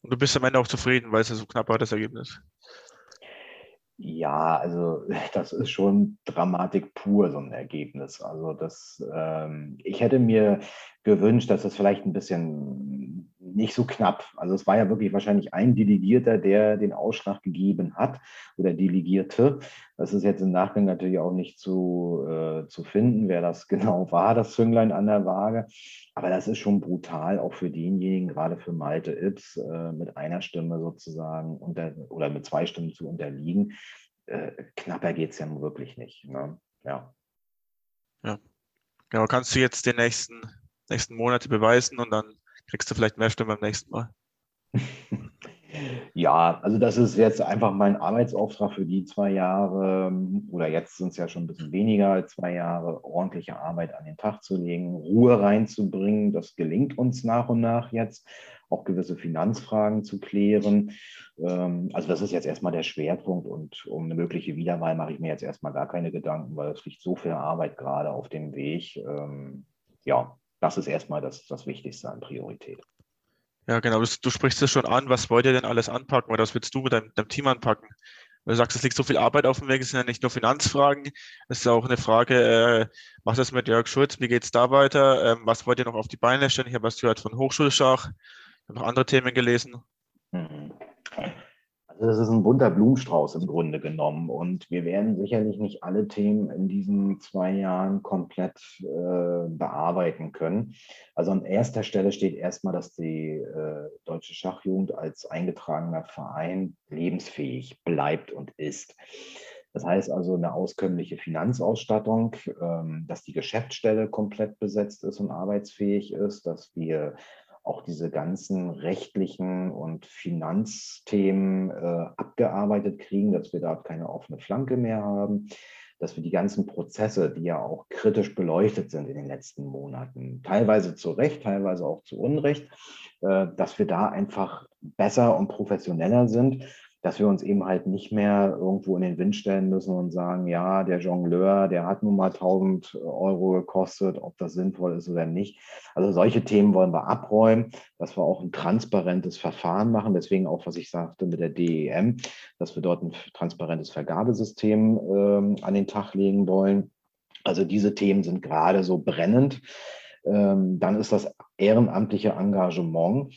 Und du bist am Ende auch zufrieden, weil es ja so knapp war, das Ergebnis. Ja, also das ist schon Dramatik pur, so ein Ergebnis. Also das, ähm, ich hätte mir gewünscht, dass es vielleicht ein bisschen nicht so knapp. Also es war ja wirklich wahrscheinlich ein Delegierter, der den Ausschlag gegeben hat oder Delegierte. Das ist jetzt im Nachgang natürlich auch nicht zu, äh, zu finden, wer das genau war, das Zünglein an der Waage. Aber das ist schon brutal, auch für denjenigen, gerade für Malte Ips, äh, mit einer Stimme sozusagen unter, oder mit zwei Stimmen zu unterliegen. Äh, knapper geht es ja nun wirklich nicht. Ne? Ja. Ja. Genau, kannst du jetzt den nächsten, nächsten Monate beweisen und dann kriegst du vielleicht mehr Stimmen beim nächsten Mal. Ja, also das ist jetzt einfach mein Arbeitsauftrag für die zwei Jahre oder jetzt sind es ja schon ein bisschen weniger als zwei Jahre, ordentliche Arbeit an den Tag zu legen, Ruhe reinzubringen. Das gelingt uns nach und nach jetzt, auch gewisse Finanzfragen zu klären. Ähm, also das ist jetzt erstmal der Schwerpunkt und um eine mögliche Wiederwahl mache ich mir jetzt erstmal gar keine Gedanken, weil es liegt so viel Arbeit gerade auf dem Weg. Ähm, ja, das ist erstmal das, das Wichtigste an Priorität. Ja, genau. Du, du sprichst es schon an. Was wollt ihr denn alles anpacken oder was willst du mit deinem, deinem Team anpacken? Du sagst, es liegt so viel Arbeit auf dem Weg. Es sind ja nicht nur Finanzfragen. Es ist auch eine Frage, äh, was ist mit Jörg Schulz? Wie geht es da weiter? Ähm, was wollt ihr noch auf die Beine stellen? Ich habe was gehört von Hochschulschach. Ich habe noch andere Themen gelesen. Mhm. Also das ist ein bunter Blumenstrauß im Grunde genommen. Und wir werden sicherlich nicht alle Themen in diesen zwei Jahren komplett äh, bearbeiten können. Also an erster Stelle steht erstmal, dass die äh, Deutsche Schachjugend als eingetragener Verein lebensfähig bleibt und ist. Das heißt also eine auskömmliche Finanzausstattung, ähm, dass die Geschäftsstelle komplett besetzt ist und arbeitsfähig ist, dass wir auch diese ganzen rechtlichen und Finanzthemen äh, abgearbeitet kriegen, dass wir da keine offene Flanke mehr haben, dass wir die ganzen Prozesse, die ja auch kritisch beleuchtet sind in den letzten Monaten, teilweise zu Recht, teilweise auch zu Unrecht, äh, dass wir da einfach besser und professioneller sind dass wir uns eben halt nicht mehr irgendwo in den Wind stellen müssen und sagen, ja, der Jongleur, der hat nun mal 1000 Euro gekostet, ob das sinnvoll ist oder nicht. Also solche Themen wollen wir abräumen, dass wir auch ein transparentes Verfahren machen. Deswegen auch, was ich sagte mit der DEM, dass wir dort ein transparentes Vergabesystem ähm, an den Tag legen wollen. Also diese Themen sind gerade so brennend. Ähm, dann ist das ehrenamtliche Engagement.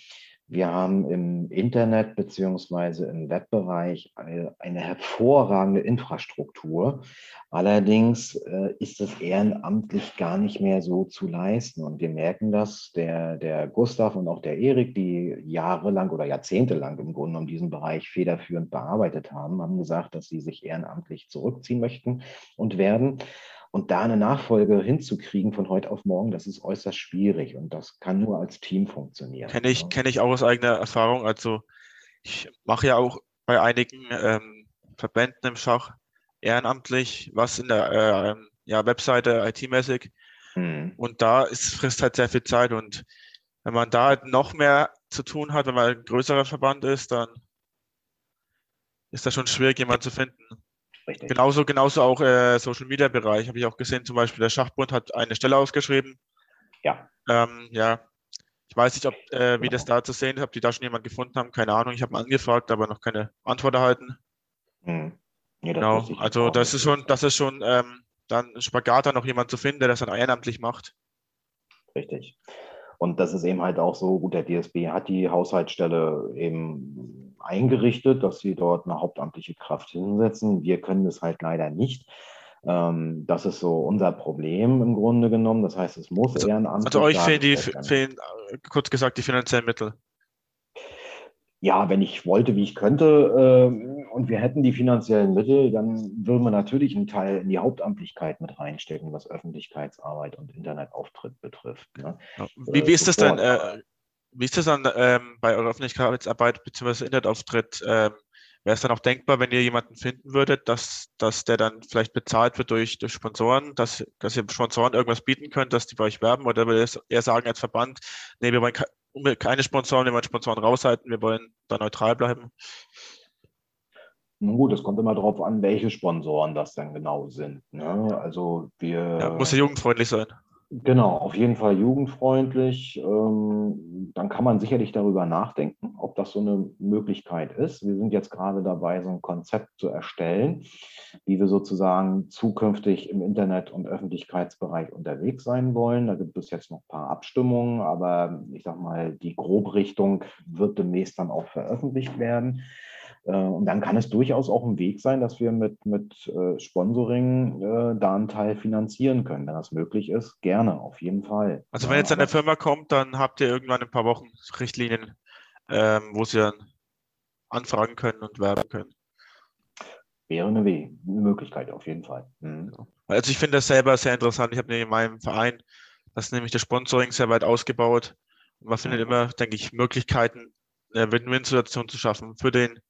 Wir haben im Internet beziehungsweise im Webbereich eine, eine hervorragende Infrastruktur. Allerdings äh, ist es ehrenamtlich gar nicht mehr so zu leisten. Und wir merken das, der, der Gustav und auch der Erik, die jahrelang oder jahrzehntelang im Grunde um diesen Bereich federführend bearbeitet haben, haben gesagt, dass sie sich ehrenamtlich zurückziehen möchten und werden. Und da eine Nachfolge hinzukriegen von heute auf morgen, das ist äußerst schwierig und das kann nur als Team funktionieren. Kenne ich, kenne ich auch aus eigener Erfahrung. Also ich mache ja auch bei einigen ähm, Verbänden im Schach ehrenamtlich was in der äh, ja, Webseite IT-mäßig. Mhm. Und da ist, frisst halt sehr viel Zeit. Und wenn man da halt noch mehr zu tun hat, wenn man ein größerer Verband ist, dann ist das schon schwierig, jemanden zu finden. Richtig. Genauso, genauso auch äh, Social Media Bereich habe ich auch gesehen. Zum Beispiel der Schachbund hat eine Stelle ausgeschrieben. Ja. Ähm, ja. Ich weiß nicht, ob, äh, wie das da zu sehen ist, ob die da schon jemanden gefunden haben. Keine Ahnung. Ich habe angefragt, aber noch keine Antwort erhalten. Hm. Nee, genau. Also das ist schon, das ist schon ähm, dann Spagat, da noch jemand zu finden, der das dann ehrenamtlich macht. Richtig. Und das ist eben halt auch so, gut, der DSB hat die Haushaltsstelle eben eingerichtet, dass sie dort eine hauptamtliche Kraft hinsetzen. Wir können das halt leider nicht. Ähm, das ist so unser Problem im Grunde genommen. Das heißt, es muss also, ehrenamtlich Also euch fehlen, die, fehlen, äh, kurz gesagt, die finanziellen Mittel ja, wenn ich wollte, wie ich könnte, äh, und wir hätten die finanziellen Mittel, dann würden wir natürlich einen Teil in die Hauptamtlichkeit mit reinstecken, was Öffentlichkeitsarbeit und Internetauftritt betrifft. Ne? Wie, wie, ist das denn? Äh, wie ist das dann ähm, bei eurer Öffentlichkeitsarbeit bzw. Internetauftritt? Ähm, Wäre es dann auch denkbar, wenn ihr jemanden finden würdet, dass, dass der dann vielleicht bezahlt wird durch, durch Sponsoren, dass, dass ihr Sponsoren irgendwas bieten könnt, dass die bei euch werben? Oder würde ihr eher sagen als Verband, nee, wir wollen keine Sponsoren, wir wollen Sponsoren raushalten, wir wollen da neutral bleiben? Nun gut, es kommt immer darauf an, welche Sponsoren das dann genau sind. Ne? Also wir. Ja, muss ja jugendfreundlich sein. Genau, auf jeden Fall jugendfreundlich. Ähm, dann kann man sicherlich darüber nachdenken, ob das so eine Möglichkeit ist. Wir sind jetzt gerade dabei, so ein Konzept zu erstellen, wie wir sozusagen zukünftig im Internet- und Öffentlichkeitsbereich unterwegs sein wollen. Da gibt es jetzt noch ein paar Abstimmungen, aber ich sage mal, die Grobrichtung wird demnächst dann auch veröffentlicht werden. Äh, und dann kann es durchaus auch ein Weg sein, dass wir mit, mit äh, Sponsoring äh, da einen Teil finanzieren können. Wenn das möglich ist, gerne, auf jeden Fall. Also wenn jetzt eine Firma kommt, dann habt ihr irgendwann ein paar Wochen Richtlinien, ähm, wo sie dann anfragen können und werben können. Wäre eine, eine Möglichkeit, auf jeden Fall. Mhm. Also ich finde das selber sehr interessant. Ich habe in meinem Verein, das ist nämlich das Sponsoring sehr weit ausgebaut. Und man findet mhm. immer, denke ich, Möglichkeiten, eine Win-Win-Situation zu schaffen für den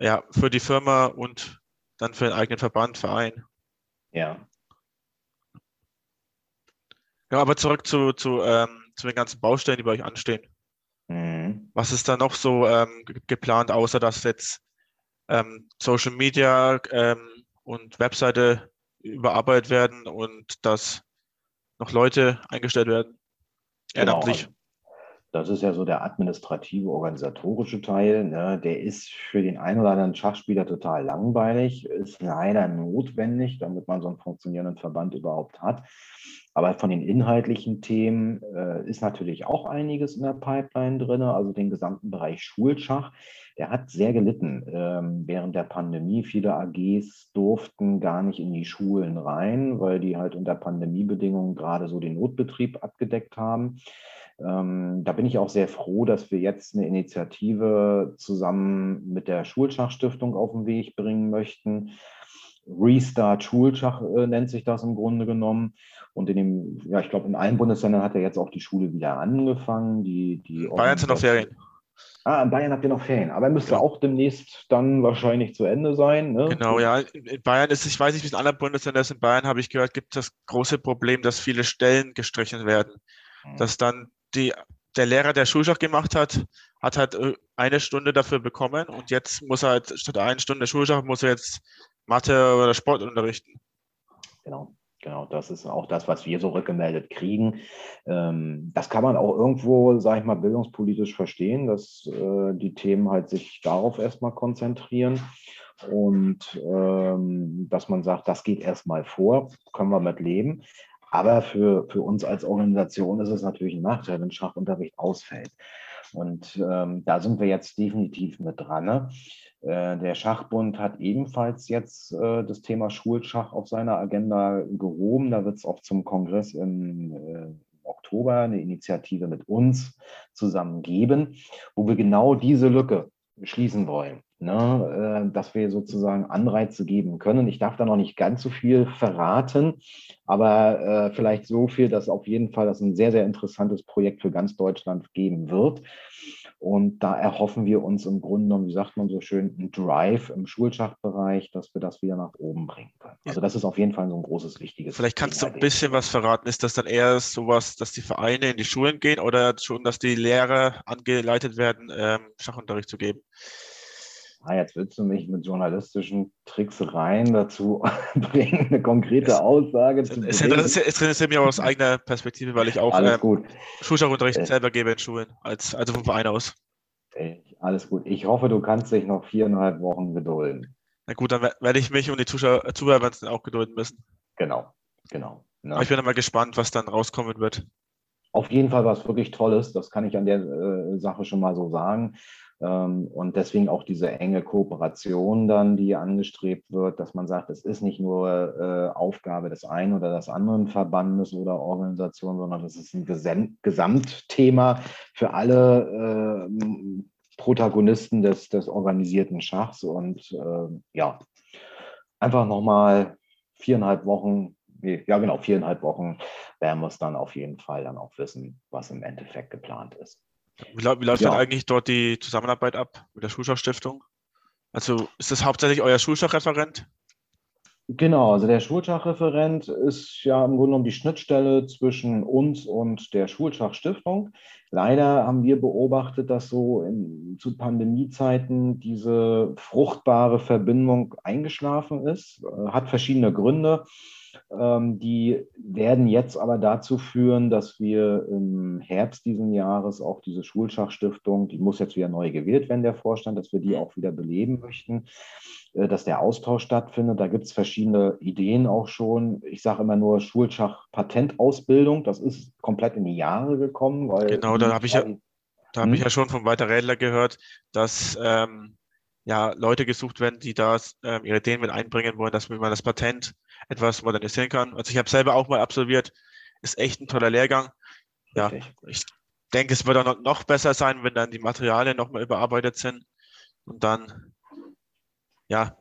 ja, für die Firma und dann für den eigenen Verband, Verein. Ja. Ja, aber zurück zu, zu, ähm, zu den ganzen Baustellen, die bei euch anstehen. Mhm. Was ist da noch so ähm, geplant, außer dass jetzt ähm, Social Media ähm, und Webseite überarbeitet werden und dass noch Leute eingestellt werden? Ehrenamtlich. Das ist ja so der administrative, organisatorische Teil. Ne? Der ist für den einen oder anderen Schachspieler total langweilig, ist leider notwendig, damit man so einen funktionierenden Verband überhaupt hat. Aber von den inhaltlichen Themen äh, ist natürlich auch einiges in der Pipeline drin, also den gesamten Bereich Schulschach. Der hat sehr gelitten ähm, während der Pandemie. Viele AGs durften gar nicht in die Schulen rein, weil die halt unter Pandemiebedingungen gerade so den Notbetrieb abgedeckt haben. Ähm, da bin ich auch sehr froh, dass wir jetzt eine Initiative zusammen mit der Schulschachstiftung auf den Weg bringen möchten. Restart Schulschach äh, nennt sich das im Grunde genommen. Und in dem, ja, ich glaube, in allen Bundesländern hat ja jetzt auch die Schule wieder angefangen. Die, die Bayern sind noch Ferien. Ah, in Bayern habt ihr noch Ferien, aber müsste ja. auch demnächst dann wahrscheinlich zu Ende sein. Ne? Genau, ja. In Bayern ist, ich weiß nicht, wie es in anderen Bundesländern ist, in Bayern habe ich gehört, gibt es das große Problem, dass viele Stellen gestrichen werden. Mhm. Dass dann die, der Lehrer, der Schulschach gemacht hat, hat halt äh, eine Stunde dafür bekommen und jetzt muss er halt statt einer Stunde Schulschach muss er jetzt Mathe oder Sport unterrichten. Genau. Genau, das ist auch das, was wir so rückgemeldet kriegen. Ähm, das kann man auch irgendwo, sage ich mal, bildungspolitisch verstehen, dass äh, die Themen halt sich darauf erstmal konzentrieren und ähm, dass man sagt, das geht erstmal vor, können wir mit leben. Aber für, für uns als Organisation ist es natürlich ein Nachteil, wenn Schachunterricht ausfällt. Und ähm, da sind wir jetzt definitiv mit dran. Ne? Äh, der Schachbund hat ebenfalls jetzt äh, das Thema Schulschach auf seiner Agenda gehoben. Da wird es auch zum Kongress im äh, Oktober eine Initiative mit uns zusammen geben, wo wir genau diese Lücke schließen wollen ne, äh, dass wir sozusagen Anreize geben können. Ich darf da noch nicht ganz so viel verraten, aber äh, vielleicht so viel, dass auf jeden Fall das ein sehr, sehr interessantes Projekt für ganz Deutschland geben wird. Und da erhoffen wir uns im Grunde genommen, wie sagt man so schön, einen Drive im Schulschachbereich, dass wir das wieder nach oben bringen können. Also das ist auf jeden Fall so ein großes, wichtiges. Vielleicht kannst du ein bisschen was verraten. Ist das dann eher sowas, dass die Vereine in die Schulen gehen oder schon, dass die Lehrer angeleitet werden, ähm, Schachunterricht zu geben? Ah, jetzt willst du mich mit journalistischen Tricksereien dazu bringen, eine konkrete es, Aussage zu es, bringen. Es interessiert mich auch aus eigener Perspektive, weil ich auch ähm, Schulschachunterricht äh, selber gebe in Schulen, als, also vom Verein aus. Alles gut. Ich hoffe, du kannst dich noch viereinhalb Wochen gedulden. Na gut, dann werde ich mich und die Zuschauer, auch gedulden müssen. Genau, genau. Ne? Aber ich bin mal gespannt, was dann rauskommen wird. auf jeden Fall was wirklich Tolles, das kann ich an der äh, Sache schon mal so sagen. Ähm, und deswegen auch diese enge Kooperation dann, die angestrebt wird, dass man sagt, es ist nicht nur äh, Aufgabe des einen oder des anderen Verbandes oder Organisation, sondern es ist ein Gesam Gesamtthema für alle äh, Protagonisten des, des organisierten Schachs. Und äh, ja, einfach nochmal viereinhalb Wochen, ja genau, viereinhalb Wochen werden wir es dann auf jeden Fall dann auch wissen, was im Endeffekt geplant ist. Wie, wie läuft ja. dann eigentlich dort die Zusammenarbeit ab mit der Schulschachstiftung? Also ist das hauptsächlich euer Schulschachreferent? Genau, also der Schulschachreferent ist ja im Grunde genommen die Schnittstelle zwischen uns und der Schulschachstiftung. Leider haben wir beobachtet, dass so in, zu Pandemiezeiten diese fruchtbare Verbindung eingeschlafen ist. Äh, hat verschiedene Gründe. Ähm, die werden jetzt aber dazu führen, dass wir im Herbst diesen Jahres auch diese Schulschachstiftung, die muss jetzt wieder neu gewählt werden, der Vorstand, dass wir die auch wieder beleben möchten, dass der Austausch stattfindet. Da gibt es verschiedene Ideen auch schon. Ich sage immer nur Schulschach-Patentausbildung. Das ist komplett in die Jahre gekommen. genau, da habe ich ja. Da habe ich hm? ja schon von Walter Rädler gehört, dass ähm, ja, Leute gesucht werden, die da ähm, ihre Ideen mit einbringen wollen, dass man das Patent etwas modernisieren kann. Also ich habe selber auch mal absolviert, ist echt ein toller Lehrgang. Ja, ich denke, es wird auch noch besser sein, wenn dann die Materialien nochmal überarbeitet sind und dann, ja,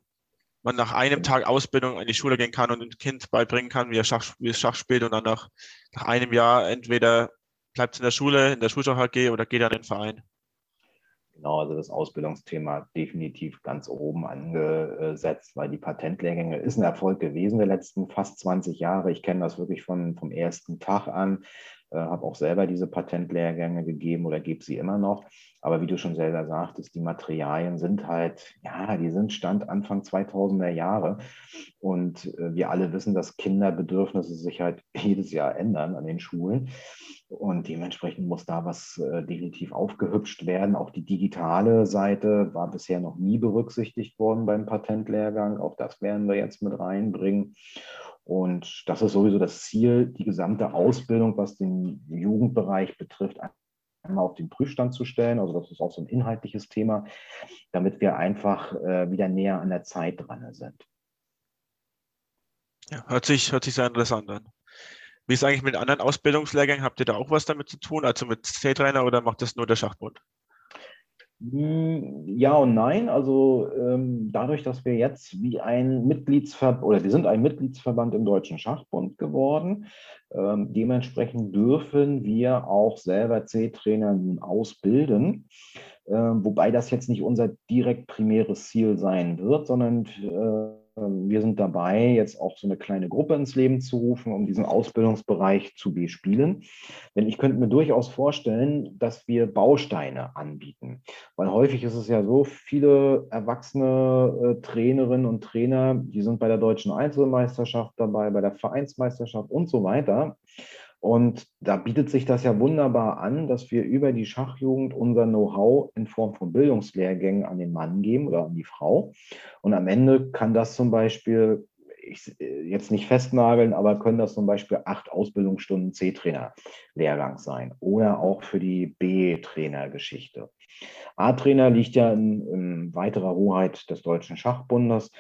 man nach einem Tag Ausbildung in die Schule gehen kann und ein Kind beibringen kann, wie er Schach, es Schach spielt und dann nach, nach einem Jahr entweder bleibt es in der Schule, in der Schulschach AG oder geht an den Verein. Genau, also das Ausbildungsthema definitiv ganz oben angesetzt, weil die Patentlehrgänge ist ein Erfolg gewesen der letzten fast 20 Jahre. Ich kenne das wirklich von, vom ersten Tag an, äh, habe auch selber diese Patentlehrgänge gegeben oder gebe sie immer noch. Aber wie du schon selber sagtest, die Materialien sind halt, ja, die sind Stand Anfang 2000er Jahre. Und äh, wir alle wissen, dass Kinderbedürfnisse sich halt jedes Jahr ändern an den Schulen. Und dementsprechend muss da was äh, definitiv aufgehübscht werden. Auch die digitale Seite war bisher noch nie berücksichtigt worden beim Patentlehrgang. Auch das werden wir jetzt mit reinbringen. Und das ist sowieso das Ziel, die gesamte Ausbildung, was den Jugendbereich betrifft, einmal auf den Prüfstand zu stellen. Also das ist auch so ein inhaltliches Thema, damit wir einfach äh, wieder näher an der Zeit dran sind. Ja, hört sich, hört sich sehr interessant an. Wie ist eigentlich mit anderen Ausbildungslehrgängen? Habt ihr da auch was damit zu tun, also mit C-Trainer oder macht das nur der Schachbund? Ja und nein. Also ähm, dadurch, dass wir jetzt wie ein Mitgliedsverband oder wir sind ein Mitgliedsverband im Deutschen Schachbund geworden, ähm, dementsprechend dürfen wir auch selber C-Trainer nun ausbilden. Ähm, wobei das jetzt nicht unser direkt primäres Ziel sein wird, sondern äh, wir sind dabei, jetzt auch so eine kleine Gruppe ins Leben zu rufen, um diesen Ausbildungsbereich zu bespielen. Denn ich könnte mir durchaus vorstellen, dass wir Bausteine anbieten. Weil häufig ist es ja so, viele erwachsene äh, Trainerinnen und Trainer, die sind bei der deutschen Einzelmeisterschaft dabei, bei der Vereinsmeisterschaft und so weiter. Und da bietet sich das ja wunderbar an, dass wir über die Schachjugend unser Know-how in Form von Bildungslehrgängen an den Mann geben oder an die Frau. Und am Ende kann das zum Beispiel, ich jetzt nicht festnageln, aber können das zum Beispiel acht Ausbildungsstunden C-Trainer-Lehrgang sein oder auch für die B-Trainer-Geschichte. A-Trainer liegt ja in, in weiterer Hoheit des Deutschen Schachbundes.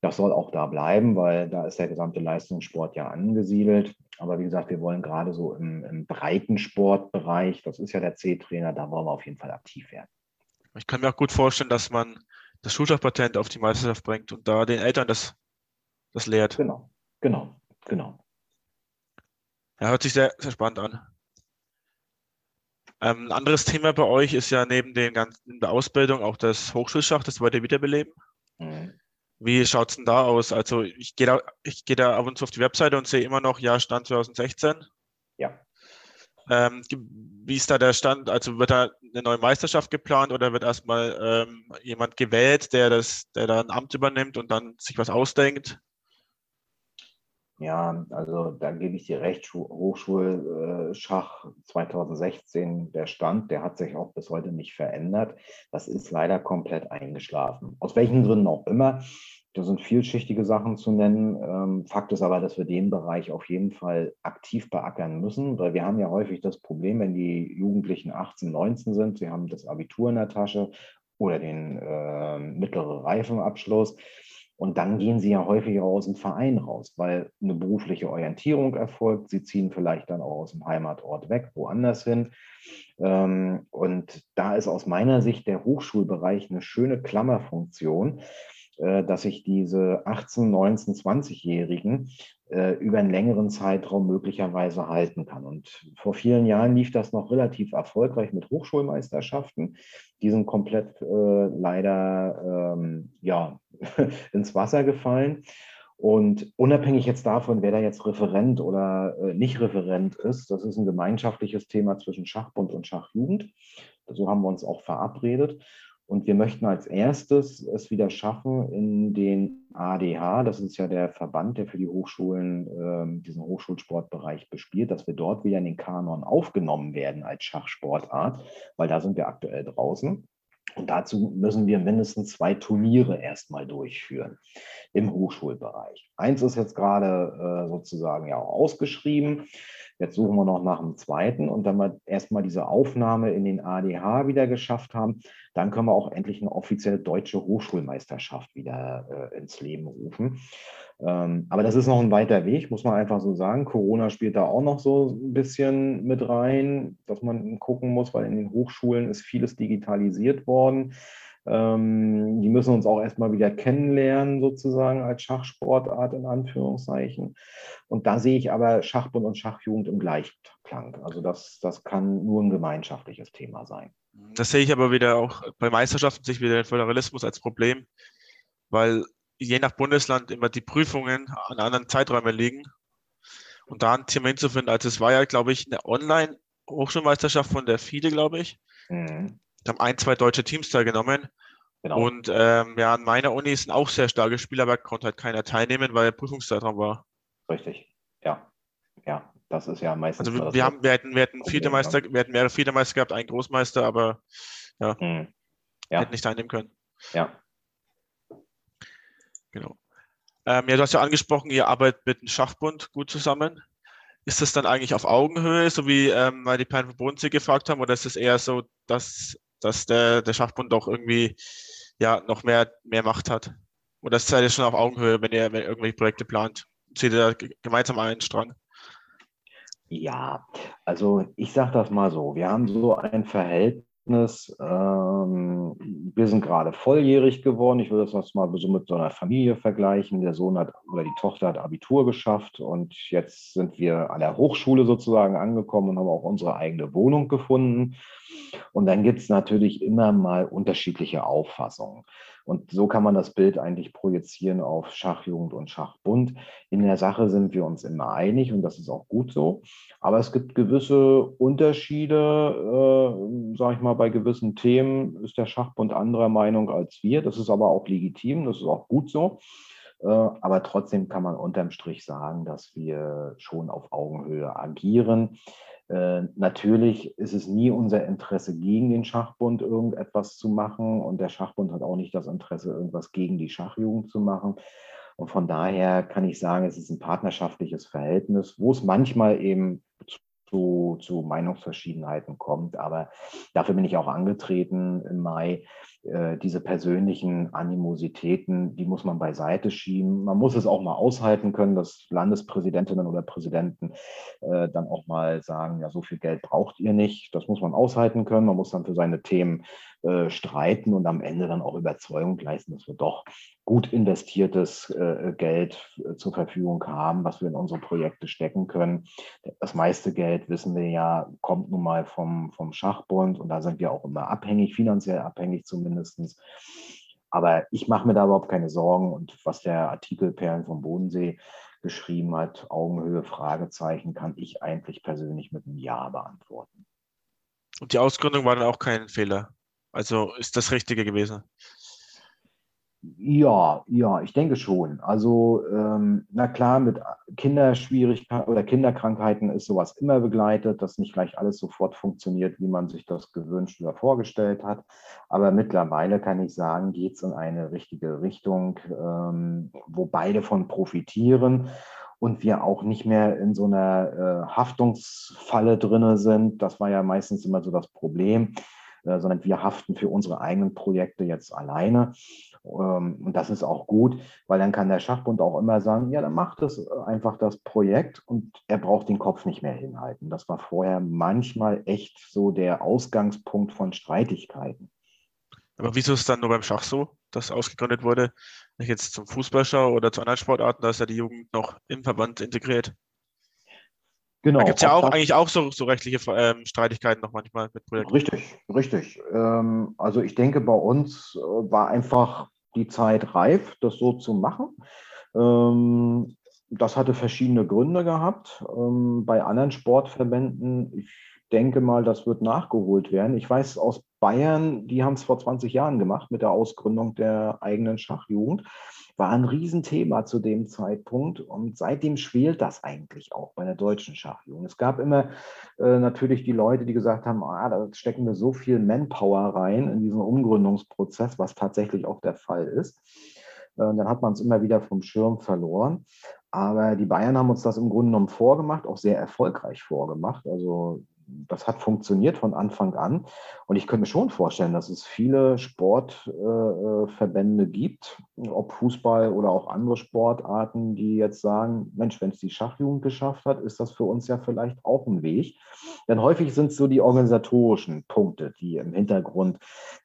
Das soll auch da bleiben, weil da ist der gesamte Leistungssport ja angesiedelt. Aber wie gesagt, wir wollen gerade so im, im Breitensportbereich, das ist ja der C-Trainer, da wollen wir auf jeden Fall aktiv werden. Ich kann mir auch gut vorstellen, dass man das Schulschachpatent auf die Meisterschaft bringt und da den Eltern das, das lehrt. Genau, genau, genau. Ja, hört sich sehr, sehr spannend an. Ähm, ein anderes Thema bei euch ist ja neben den ganzen der Ausbildung auch das Hochschulschach, das wollt ihr wiederbeleben. Mhm. Wie schaut es denn da aus? Also ich gehe da, ich gehe da ab und zu auf die Webseite und sehe immer noch, ja, Stand 2016. Ja. Ähm, wie ist da der Stand? Also wird da eine neue Meisterschaft geplant oder wird erstmal ähm, jemand gewählt, der das, der da ein Amt übernimmt und dann sich was ausdenkt? Ja, also da gebe ich dir recht, Hochschulschach 2016, der Stand, der hat sich auch bis heute nicht verändert. Das ist leider komplett eingeschlafen. Aus welchen Gründen auch immer. Da sind vielschichtige Sachen zu nennen. Ähm, Fakt ist aber, dass wir den Bereich auf jeden Fall aktiv beackern müssen, weil wir haben ja häufig das Problem, wenn die Jugendlichen 18, 19 sind, sie haben das Abitur in der Tasche oder den äh, mittleren Reifenabschluss. Und dann gehen sie ja häufig auch aus dem Verein raus, weil eine berufliche Orientierung erfolgt. Sie ziehen vielleicht dann auch aus dem Heimatort weg, woanders hin. Ähm, und da ist aus meiner Sicht der Hochschulbereich eine schöne Klammerfunktion, dass sich diese 18, 19, 20-Jährigen über einen längeren Zeitraum möglicherweise halten kann. Und vor vielen Jahren lief das noch relativ erfolgreich mit Hochschulmeisterschaften. Die sind komplett äh, leider ähm, ja, ins Wasser gefallen. Und unabhängig jetzt davon, wer da jetzt Referent oder äh, nicht Referent ist, das ist ein gemeinschaftliches Thema zwischen Schachbund und Schachjugend. So haben wir uns auch verabredet. Und wir möchten als erstes es wieder schaffen, in den ADH, das ist ja der Verband, der für die Hochschulen äh, diesen Hochschulsportbereich bespielt, dass wir dort wieder in den Kanon aufgenommen werden als Schachsportart, weil da sind wir aktuell draußen. Und dazu müssen wir mindestens zwei Turniere erstmal durchführen im Hochschulbereich. Eins ist jetzt gerade äh, sozusagen ja auch ausgeschrieben. Jetzt suchen wir noch nach einem zweiten. Und wenn wir erstmal diese Aufnahme in den ADH wieder geschafft haben, dann können wir auch endlich eine offizielle deutsche Hochschulmeisterschaft wieder äh, ins Leben rufen. Ähm, aber das ist noch ein weiter Weg, muss man einfach so sagen. Corona spielt da auch noch so ein bisschen mit rein, dass man gucken muss, weil in den Hochschulen ist vieles digitalisiert worden. Ähm, die müssen uns auch erstmal wieder kennenlernen, sozusagen als Schachsportart in Anführungszeichen. Und da sehe ich aber Schachbund und Schachjugend im Gleichklang. Also das, das kann nur ein gemeinschaftliches Thema sein. Das sehe ich aber wieder auch bei Meisterschaften sich wieder den Föderalismus als Problem, weil je nach Bundesland immer die Prüfungen an anderen Zeiträumen liegen. Und da einen Termin zu finden, also es war ja, glaube ich, eine Online-Hochschulmeisterschaft von der FIDE, glaube ich. Mhm. Da haben ein, zwei deutsche Teams teilgenommen. Genau. Und ähm, ja, an meiner Uni sind auch sehr starke Spieler, aber konnte halt keiner teilnehmen, weil der Prüfungszeitraum war. Richtig, ja. Ja, das ist ja meistens. Also wir, wir haben, wir hätten, wir hätten vierte Meister, wir hätten mehrere vierte Meister gehabt, einen Großmeister, aber ja, hm. ja. hätten nicht teilnehmen können. Ja. Genau. Ähm, ja, du hast ja angesprochen, ihr arbeitet mit dem Schachbund gut zusammen. Ist das dann eigentlich auf Augenhöhe, so wie ähm, die Perlen von Bodensee gefragt haben, oder ist es eher so, dass dass der, der Schachbund doch irgendwie ja noch mehr, mehr Macht hat. Das seid ihr schon auf Augenhöhe, wenn ihr, wenn ihr irgendwelche Projekte plant. Zieht ihr da gemeinsam einen Strang? Ja, also ich sage das mal so, wir haben so ein Verhältnis, ähm, wir sind gerade volljährig geworden, ich würde das mal so mit so einer Familie vergleichen, der Sohn hat oder die Tochter hat Abitur geschafft und jetzt sind wir an der Hochschule sozusagen angekommen und haben auch unsere eigene Wohnung gefunden. Und dann gibt es natürlich immer mal unterschiedliche Auffassungen. Und so kann man das Bild eigentlich projizieren auf Schachjugend und Schachbund. In der Sache sind wir uns immer einig und das ist auch gut so. Aber es gibt gewisse Unterschiede, äh, sage ich mal, bei gewissen Themen ist der Schachbund anderer Meinung als wir. Das ist aber auch legitim, das ist auch gut so. Äh, aber trotzdem kann man unterm Strich sagen, dass wir schon auf Augenhöhe agieren. Äh, natürlich ist es nie unser Interesse, gegen den Schachbund irgendetwas zu machen. Und der Schachbund hat auch nicht das Interesse, irgendwas gegen die Schachjugend zu machen. Und von daher kann ich sagen, es ist ein partnerschaftliches Verhältnis, wo es manchmal eben zu, zu Meinungsverschiedenheiten kommt. Aber dafür bin ich auch angetreten im Mai. Äh, diese persönlichen Animositäten, die muss man beiseite schieben. Man muss es auch mal aushalten können, dass Landespräsidentinnen oder Präsidenten äh, dann auch mal sagen, ja, so viel Geld braucht ihr nicht. Das muss man aushalten können. Man muss dann für seine Themen äh, streiten und am Ende dann auch Überzeugung leisten, dass wir doch gut investiertes äh, Geld äh, zur Verfügung haben, was wir in unsere Projekte stecken können. Das meiste Geld, wissen wir ja, kommt nun mal vom, vom Schachbund und da sind wir auch immer abhängig, finanziell abhängig zumindest. Aber ich mache mir da überhaupt keine Sorgen und was der Artikel Perlen vom Bodensee geschrieben hat, Augenhöhe, Fragezeichen, kann ich eigentlich persönlich mit einem Ja beantworten. Und die Ausgründung war dann auch kein Fehler. Also ist das Richtige gewesen? Ja, ja, ich denke schon. Also, ähm, na klar, mit Kinderschwierigkeiten oder Kinderkrankheiten ist sowas immer begleitet, dass nicht gleich alles sofort funktioniert, wie man sich das gewünscht oder vorgestellt hat. Aber mittlerweile kann ich sagen, geht es in eine richtige Richtung, ähm, wo beide von profitieren und wir auch nicht mehr in so einer äh, Haftungsfalle drinne sind. Das war ja meistens immer so das Problem, äh, sondern wir haften für unsere eigenen Projekte jetzt alleine. Ähm, und das ist auch gut, weil dann kann der Schachbund auch immer sagen, ja, dann macht es einfach das Projekt und er braucht den Kopf nicht mehr hinhalten. Das war vorher manchmal echt so der Ausgangspunkt von Streitigkeiten. Aber wieso ist es dann nur beim Schach so, dass ausgegründet wurde? Nicht jetzt zum Fußballschau oder zu anderen Sportarten, da ist ja die Jugend noch im Verband integriert. Genau. Da gibt es ja auch eigentlich auch so, so rechtliche ähm, Streitigkeiten noch manchmal mit Projekten. Richtig, richtig. Ähm, also ich denke, bei uns äh, war einfach die Zeit reif, das so zu machen. Ähm, das hatte verschiedene Gründe gehabt. Ähm, bei anderen Sportverbänden, ich denke mal, das wird nachgeholt werden. Ich weiß aus Bayern, die haben es vor 20 Jahren gemacht mit der Ausgründung der eigenen Schachjugend. War ein Riesenthema zu dem Zeitpunkt und seitdem schwelt das eigentlich auch bei der deutschen Schachjugend. Es gab immer äh, natürlich die Leute, die gesagt haben, ah, da stecken wir so viel Manpower rein in diesen Umgründungsprozess, was tatsächlich auch der Fall ist. Äh, dann hat man es immer wieder vom Schirm verloren. Aber die Bayern haben uns das im Grunde genommen vorgemacht, auch sehr erfolgreich vorgemacht. Also das hat funktioniert von Anfang an. Und ich könnte mir schon vorstellen, dass es viele Sportverbände äh, gibt, ob Fußball oder auch andere Sportarten, die jetzt sagen, Mensch, wenn es die Schachjugend geschafft hat, ist das für uns ja vielleicht auch ein Weg. Denn häufig sind es so die organisatorischen Punkte, die im Hintergrund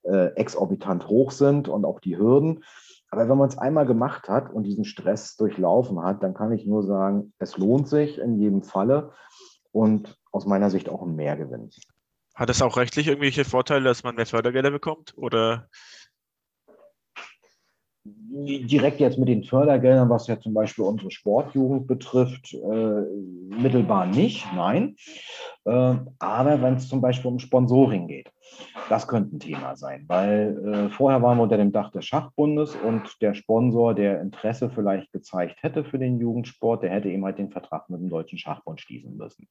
äh, exorbitant hoch sind und auch die Hürden. Aber wenn man es einmal gemacht hat und diesen Stress durchlaufen hat, dann kann ich nur sagen, es lohnt sich in jedem Falle und aus meiner Sicht auch ein Mehrgewinn. Hat es auch rechtlich irgendwelche Vorteile, dass man mehr Fördergelder bekommt? Oder direkt jetzt mit den Fördergeldern, was ja zum Beispiel unsere Sportjugend betrifft, äh, mittelbar nicht, nein. Äh, aber wenn es zum Beispiel um Sponsoring geht, das könnte ein Thema sein, weil äh, vorher waren wir unter dem Dach des Schachbundes und der Sponsor, der Interesse vielleicht gezeigt hätte für den Jugendsport, der hätte eben halt den Vertrag mit dem Deutschen Schachbund schließen müssen.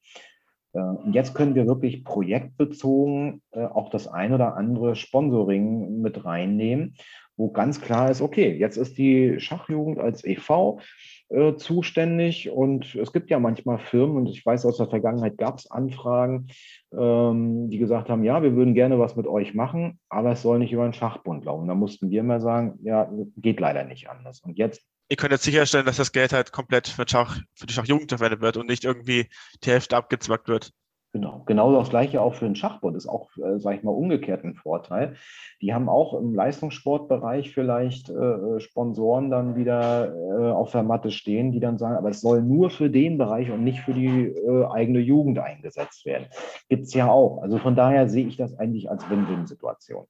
Äh, und jetzt können wir wirklich projektbezogen äh, auch das ein oder andere Sponsoring mit reinnehmen, wo ganz klar ist, okay, jetzt ist die Schachjugend als EV äh, zuständig und es gibt ja manchmal Firmen und ich weiß aus der Vergangenheit gab es Anfragen, ähm, die gesagt haben, ja, wir würden gerne was mit euch machen, aber es soll nicht über den Schachbund laufen. Da mussten wir immer sagen, ja, geht leider nicht anders. Und jetzt ihr könnt jetzt sicherstellen, dass das Geld halt komplett für, Schach, für die Schachjugend verwendet wird und nicht irgendwie die Hälfte abgezwackt wird. Genau, genau das gleiche auch für den Schachbund ist auch, äh, sage ich mal, umgekehrt ein Vorteil. Die haben auch im Leistungssportbereich vielleicht äh, Sponsoren dann wieder äh, auf der Matte stehen, die dann sagen, aber es soll nur für den Bereich und nicht für die äh, eigene Jugend eingesetzt werden. Gibt es ja auch. Also von daher sehe ich das eigentlich als Win-Win-Situation.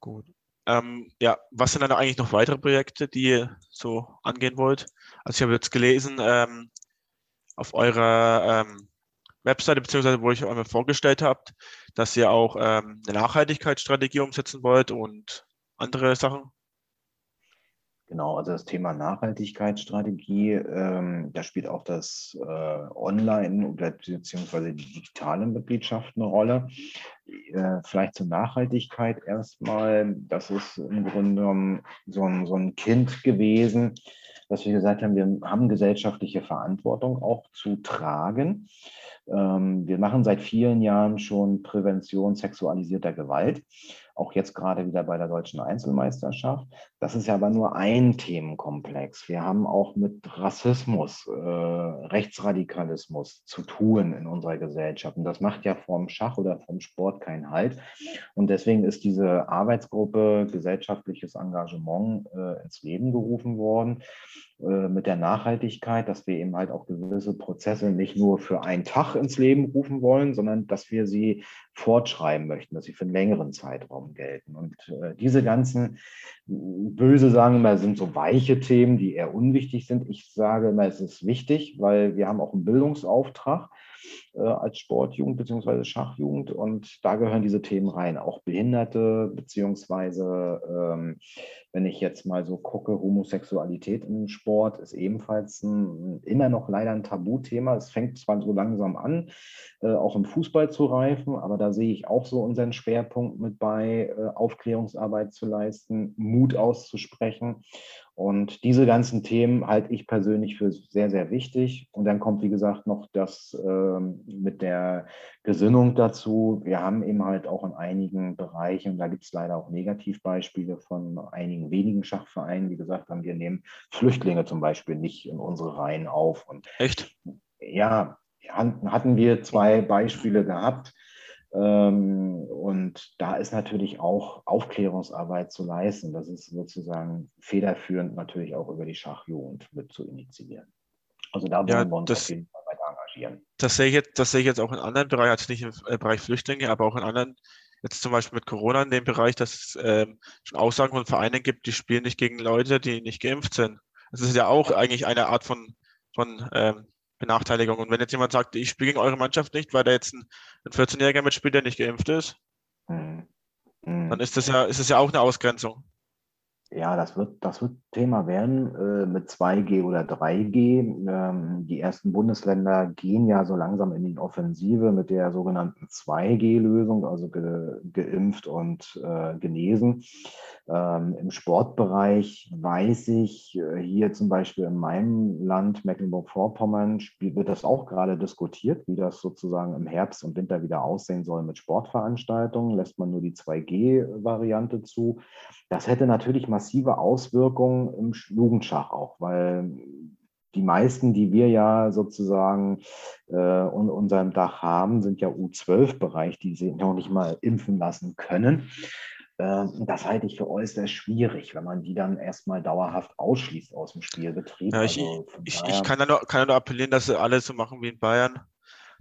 Gut. Ähm, ja, was sind dann eigentlich noch weitere Projekte, die ihr so angehen wollt? Also ich habe jetzt gelesen ähm, auf eurer ähm, Webseite, beziehungsweise wo ich euch einmal vorgestellt habt, dass ihr auch ähm, eine Nachhaltigkeitsstrategie umsetzen wollt und andere Sachen. Genau, also das Thema Nachhaltigkeitsstrategie, ähm, da spielt auch das äh, Online- beziehungsweise die digitale Mitgliedschaft eine Rolle. Äh, vielleicht zur Nachhaltigkeit erstmal, das ist im Grunde genommen so ein, so ein Kind gewesen, dass wir gesagt haben, wir haben gesellschaftliche Verantwortung auch zu tragen. Ähm, wir machen seit vielen Jahren schon Prävention sexualisierter Gewalt auch jetzt gerade wieder bei der deutschen Einzelmeisterschaft. Das ist ja aber nur ein Themenkomplex. Wir haben auch mit Rassismus, äh, Rechtsradikalismus zu tun in unserer Gesellschaft. Und das macht ja vom Schach oder vom Sport keinen Halt. Und deswegen ist diese Arbeitsgruppe gesellschaftliches Engagement äh, ins Leben gerufen worden äh, mit der Nachhaltigkeit, dass wir eben halt auch gewisse Prozesse nicht nur für einen Tag ins Leben rufen wollen, sondern dass wir sie fortschreiben möchten, dass sie für einen längeren Zeitraum gelten. Und äh, diese ganzen, böse sagen immer, sind so weiche Themen, die eher unwichtig sind. Ich sage immer, es ist wichtig, weil wir haben auch einen Bildungsauftrag. äh, als Sportjugend bzw. Schachjugend und da gehören diese Themen rein, auch Behinderte beziehungsweise ähm, wenn ich jetzt mal so gucke, Homosexualität im Sport ist ebenfalls ein, immer noch leider ein Tabuthema. Es fängt zwar so langsam an, äh, auch im Fußball zu reifen, aber da sehe ich auch so unseren Schwerpunkt mit bei, äh, Aufklärungsarbeit zu leisten, Mut auszusprechen und diese ganzen Themen halte ich persönlich für sehr, sehr wichtig. Und dann kommt, wie gesagt, noch das ähm, mit der Gesinnung dazu. Wir haben eben halt auch in einigen Bereichen, da gibt es leider auch Negativbeispiele von einigen wenigen Schachvereinen, die gesagt haben, wir nehmen Flüchtlinge zum Beispiel nicht in unsere Reihen auf. Und Echt? Ja, hatten wir zwei Beispiele gehabt ähm, und da ist natürlich auch Aufklärungsarbeit zu leisten. Das ist sozusagen federführend natürlich auch über die Schachjugend mit zu initiieren. Also da wollen ja, wir uns das, auf jeden Fall weiter engagieren. Das sehe ich jetzt, das sehe ich jetzt auch in anderen Bereichen, also nicht im äh, Bereich Flüchtlinge, aber auch in anderen, jetzt zum Beispiel mit Corona in dem Bereich, dass es ähm, schon Aussagen von Vereinen gibt, die spielen nicht gegen Leute, die nicht geimpft sind. Das ist ja auch eigentlich eine Art von, von ähm, Benachteiligung. Und wenn jetzt jemand sagt, ich spiele gegen eure Mannschaft nicht, weil da jetzt ein, ein 14-Jähriger mitspielt, der nicht geimpft ist, mhm. dann ist das ja, ist das ja auch eine Ausgrenzung. Ja, das wird, das wird Thema werden äh, mit 2G oder 3G. Ähm, die ersten Bundesländer gehen ja so langsam in die Offensive mit der sogenannten 2G-Lösung, also ge, geimpft und äh, genesen. Ähm, Im Sportbereich weiß ich, äh, hier zum Beispiel in meinem Land, Mecklenburg-Vorpommern, wird das auch gerade diskutiert, wie das sozusagen im Herbst und Winter wieder aussehen soll mit Sportveranstaltungen. Lässt man nur die 2G-Variante zu. Das hätte natürlich massive Auswirkungen im Jugendschach auch, weil die meisten, die wir ja sozusagen äh, unter unserem Dach haben, sind ja U12-Bereich, die sie noch nicht mal impfen lassen können. Äh, das halte ich für äußerst schwierig, wenn man die dann erstmal dauerhaft ausschließt aus dem Spielbetrieb. Ja, ich, also ich, ich, kann, ja nur, kann ja nur appellieren, dass sie alle so machen wie in Bayern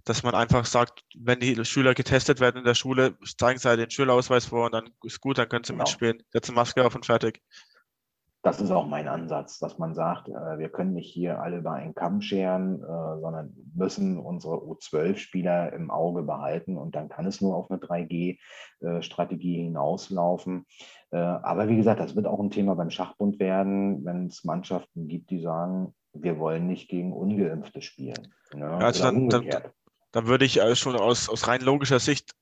dass man einfach sagt, wenn die Schüler getestet werden in der Schule, zeigen sie halt den Schülerausweis vor und dann ist gut, dann können sie genau. mitspielen. Setzen Maske auf und fertig. Das ist auch mein Ansatz, dass man sagt, äh, wir können nicht hier alle über einen Kamm scheren, äh, sondern müssen unsere U12-Spieler im Auge behalten und dann kann es nur auf eine 3G-Strategie äh, hinauslaufen. aber wie gesagt, das wird auch ein Thema beim Schachbund werden, wenn es Mannschaften gibt, die sagen, wir wollen nicht gegen Ungeimpfte spielen. Ne? Also dann, dann, dann würde ich äh, schon aus, aus rein logischer Sicht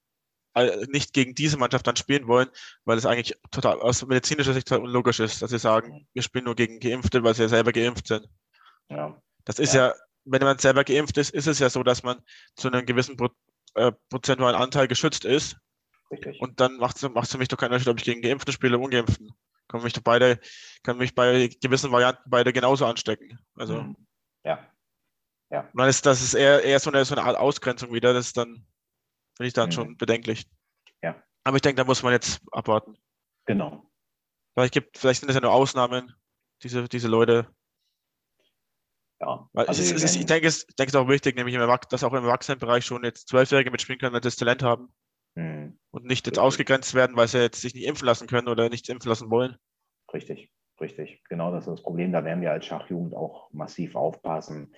äh, nicht gegen diese Mannschaft dann spielen wollen, weil es eigentlich total aus medizinischer Sicht total unlogisch ist, dass sie sagen, wir spielen nur gegen Geimpfte, weil sie ja selber geimpft sind. Ja. Das ist ja. ja, wenn man selber geimpft ist, ist es ja so, dass man zu einem gewissen Pro, äh, prozentualen Anteil geschützt ist. Richtig. Und dann macht es für mich doch keinen Unterschied, ob ich gegen Geimpfte spiele oder Ungeimpften. Kann mich doch beide, kann mich bei gewissen Varianten beide genauso anstecken. Also. Mhm. Ja. Ja. Und dann ist das ist eher, eher so, eine, so eine Art Ausgrenzung wieder. Das ist dann, finde ich dann mhm. schon bedenklich. Ja. Aber ich denke, da muss man jetzt abwarten. Genau. Vielleicht, gibt, vielleicht sind es ja nur Ausnahmen, diese, diese Leute. Ja. Weil also es, ist, ich denke, es, ich denke, es ist auch wichtig, nämlich im dass auch im Erwachsenenbereich schon jetzt Zwölfjährige mitspielen können, wenn sie das Talent haben. Mhm. Und nicht jetzt Richtig. ausgegrenzt werden, weil sie jetzt sich nicht impfen lassen können oder nicht impfen lassen wollen. Richtig, richtig. Genau das ist das Problem. Da werden wir als Schachjugend auch massiv aufpassen.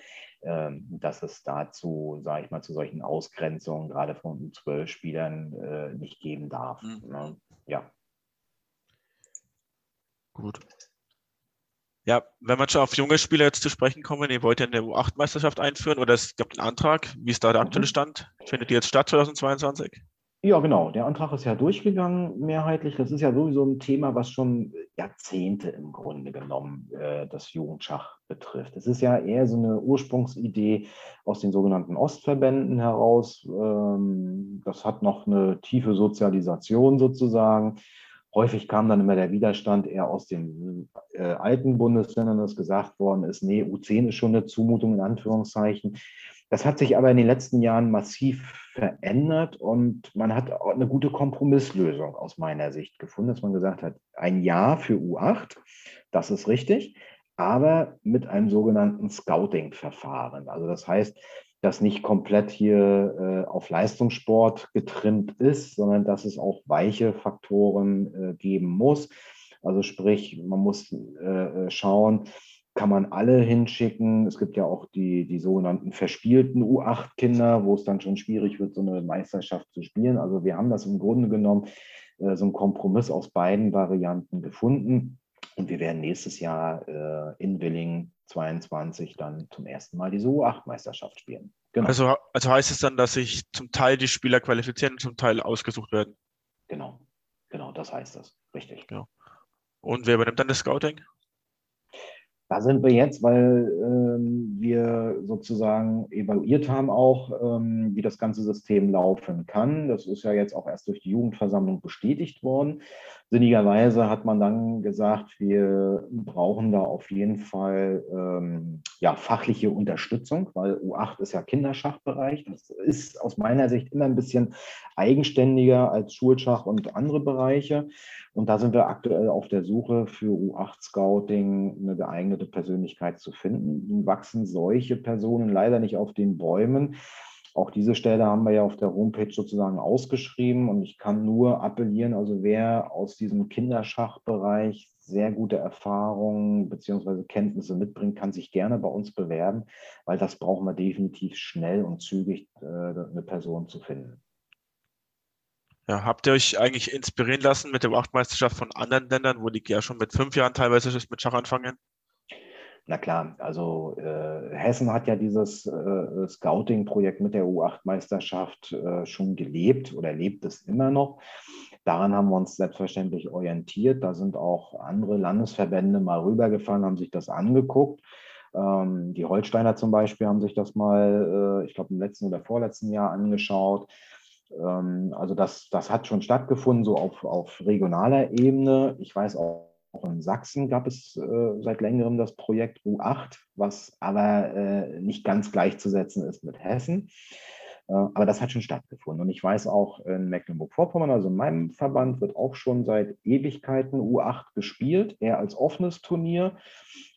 Ähm, dass es dazu, sage ich mal, zu solchen Ausgrenzungen gerade von zwölf Spielern äh, nicht geben darf. Mhm. Ne? Ja. Gut. Ja, wenn wir schon auf junge Spieler jetzt zu sprechen kommen, ihr wollt ja eine U8-Meisterschaft einführen oder es gibt einen Antrag. Wie ist da der aktuelle mhm. Stand? Findet die jetzt statt 2022? Ja, genau. Der Antrag ist ja durchgegangen mehrheitlich. Das ist ja sowieso ein Thema, was schon Jahrzehnte im Grunde genommen äh, das Jugendschach betrifft. Es ist ja eher so eine Ursprungsidee aus den sogenannten Ostverbänden heraus. Ähm, das hat noch eine tiefe Sozialisation sozusagen. Häufig kam dann immer der Widerstand eher aus den äh, alten Bundesländern, dass gesagt worden ist, nee, U10 ist schon eine Zumutung in Anführungszeichen. Das hat sich aber in den letzten Jahren massiv verändert und man hat eine gute Kompromisslösung aus meiner Sicht gefunden, dass man gesagt hat, ein Jahr für U8, das ist richtig, aber mit einem sogenannten Scouting-Verfahren. Also das heißt, dass nicht komplett hier äh, auf Leistungssport getrimmt ist, sondern dass es auch weiche Faktoren äh, geben muss. Also sprich, man muss äh, schauen, kann man alle hinschicken. Es gibt ja auch die, die sogenannten verspielten U8-Kinder, wo es dann schon schwierig wird, so eine Meisterschaft zu spielen. Also wir haben das im Grunde genommen, äh, so einen Kompromiss aus beiden Varianten gefunden. Und wir werden nächstes Jahr äh, in Willing 22 dann zum ersten Mal diese U8-Meisterschaft spielen. Genau. Also, also heißt es dann, dass sich zum Teil die Spieler qualifizieren und zum Teil ausgesucht werden? Genau, genau, das heißt das. Richtig. Ja. Und wer übernimmt dann das Scouting? Da sind wir jetzt, weil ähm, wir sozusagen evaluiert haben auch, ähm, wie das ganze System laufen kann. Das ist ja jetzt auch erst durch die Jugendversammlung bestätigt worden. Sinnigerweise hat man dann gesagt, wir brauchen da auf jeden Fall ähm, ja, fachliche Unterstützung, weil U8 ist ja Kinderschachbereich. Das ist aus meiner Sicht immer ein bisschen eigenständiger als Schulschach und andere Bereiche. Und da sind wir aktuell auf der Suche für U8-Scouting eine geeignete Persönlichkeit zu finden. Nun wachsen solche Personen leider nicht auf den Bäumen. Auch diese Stelle haben wir ja auf der Homepage sozusagen ausgeschrieben und ich kann nur appellieren, also wer aus diesem Kinderschachbereich sehr gute Erfahrungen bzw. Kenntnisse mitbringt, kann sich gerne bei uns bewerben, weil das brauchen wir definitiv schnell und zügig, äh, eine Person zu finden. Ja, habt ihr euch eigentlich inspirieren lassen mit der Achtmeisterschaft von anderen Ländern, wo die ja schon mit fünf Jahren teilweise mit Schach anfangen? Na klar, also äh, Hessen hat ja dieses äh, Scouting-Projekt mit der U8-Meisterschaft äh, schon gelebt oder lebt es immer noch. Daran haben wir uns selbstverständlich orientiert. Da sind auch andere Landesverbände mal rübergefahren, haben sich das angeguckt. Ähm, die Holsteiner zum Beispiel haben sich das mal, äh, ich glaube, im letzten oder vorletzten Jahr angeschaut. Ähm, also das, das hat schon stattgefunden, so auf, auf regionaler Ebene. Ich weiß auch, auch in Sachsen gab es äh, seit längerem das Projekt U8, was aber äh, nicht ganz gleichzusetzen ist mit Hessen. Äh, aber das hat schon stattgefunden. Und ich weiß auch, in Mecklenburg-Vorpommern, also in meinem Verband, wird auch schon seit Ewigkeiten U8 gespielt, eher als offenes Turnier,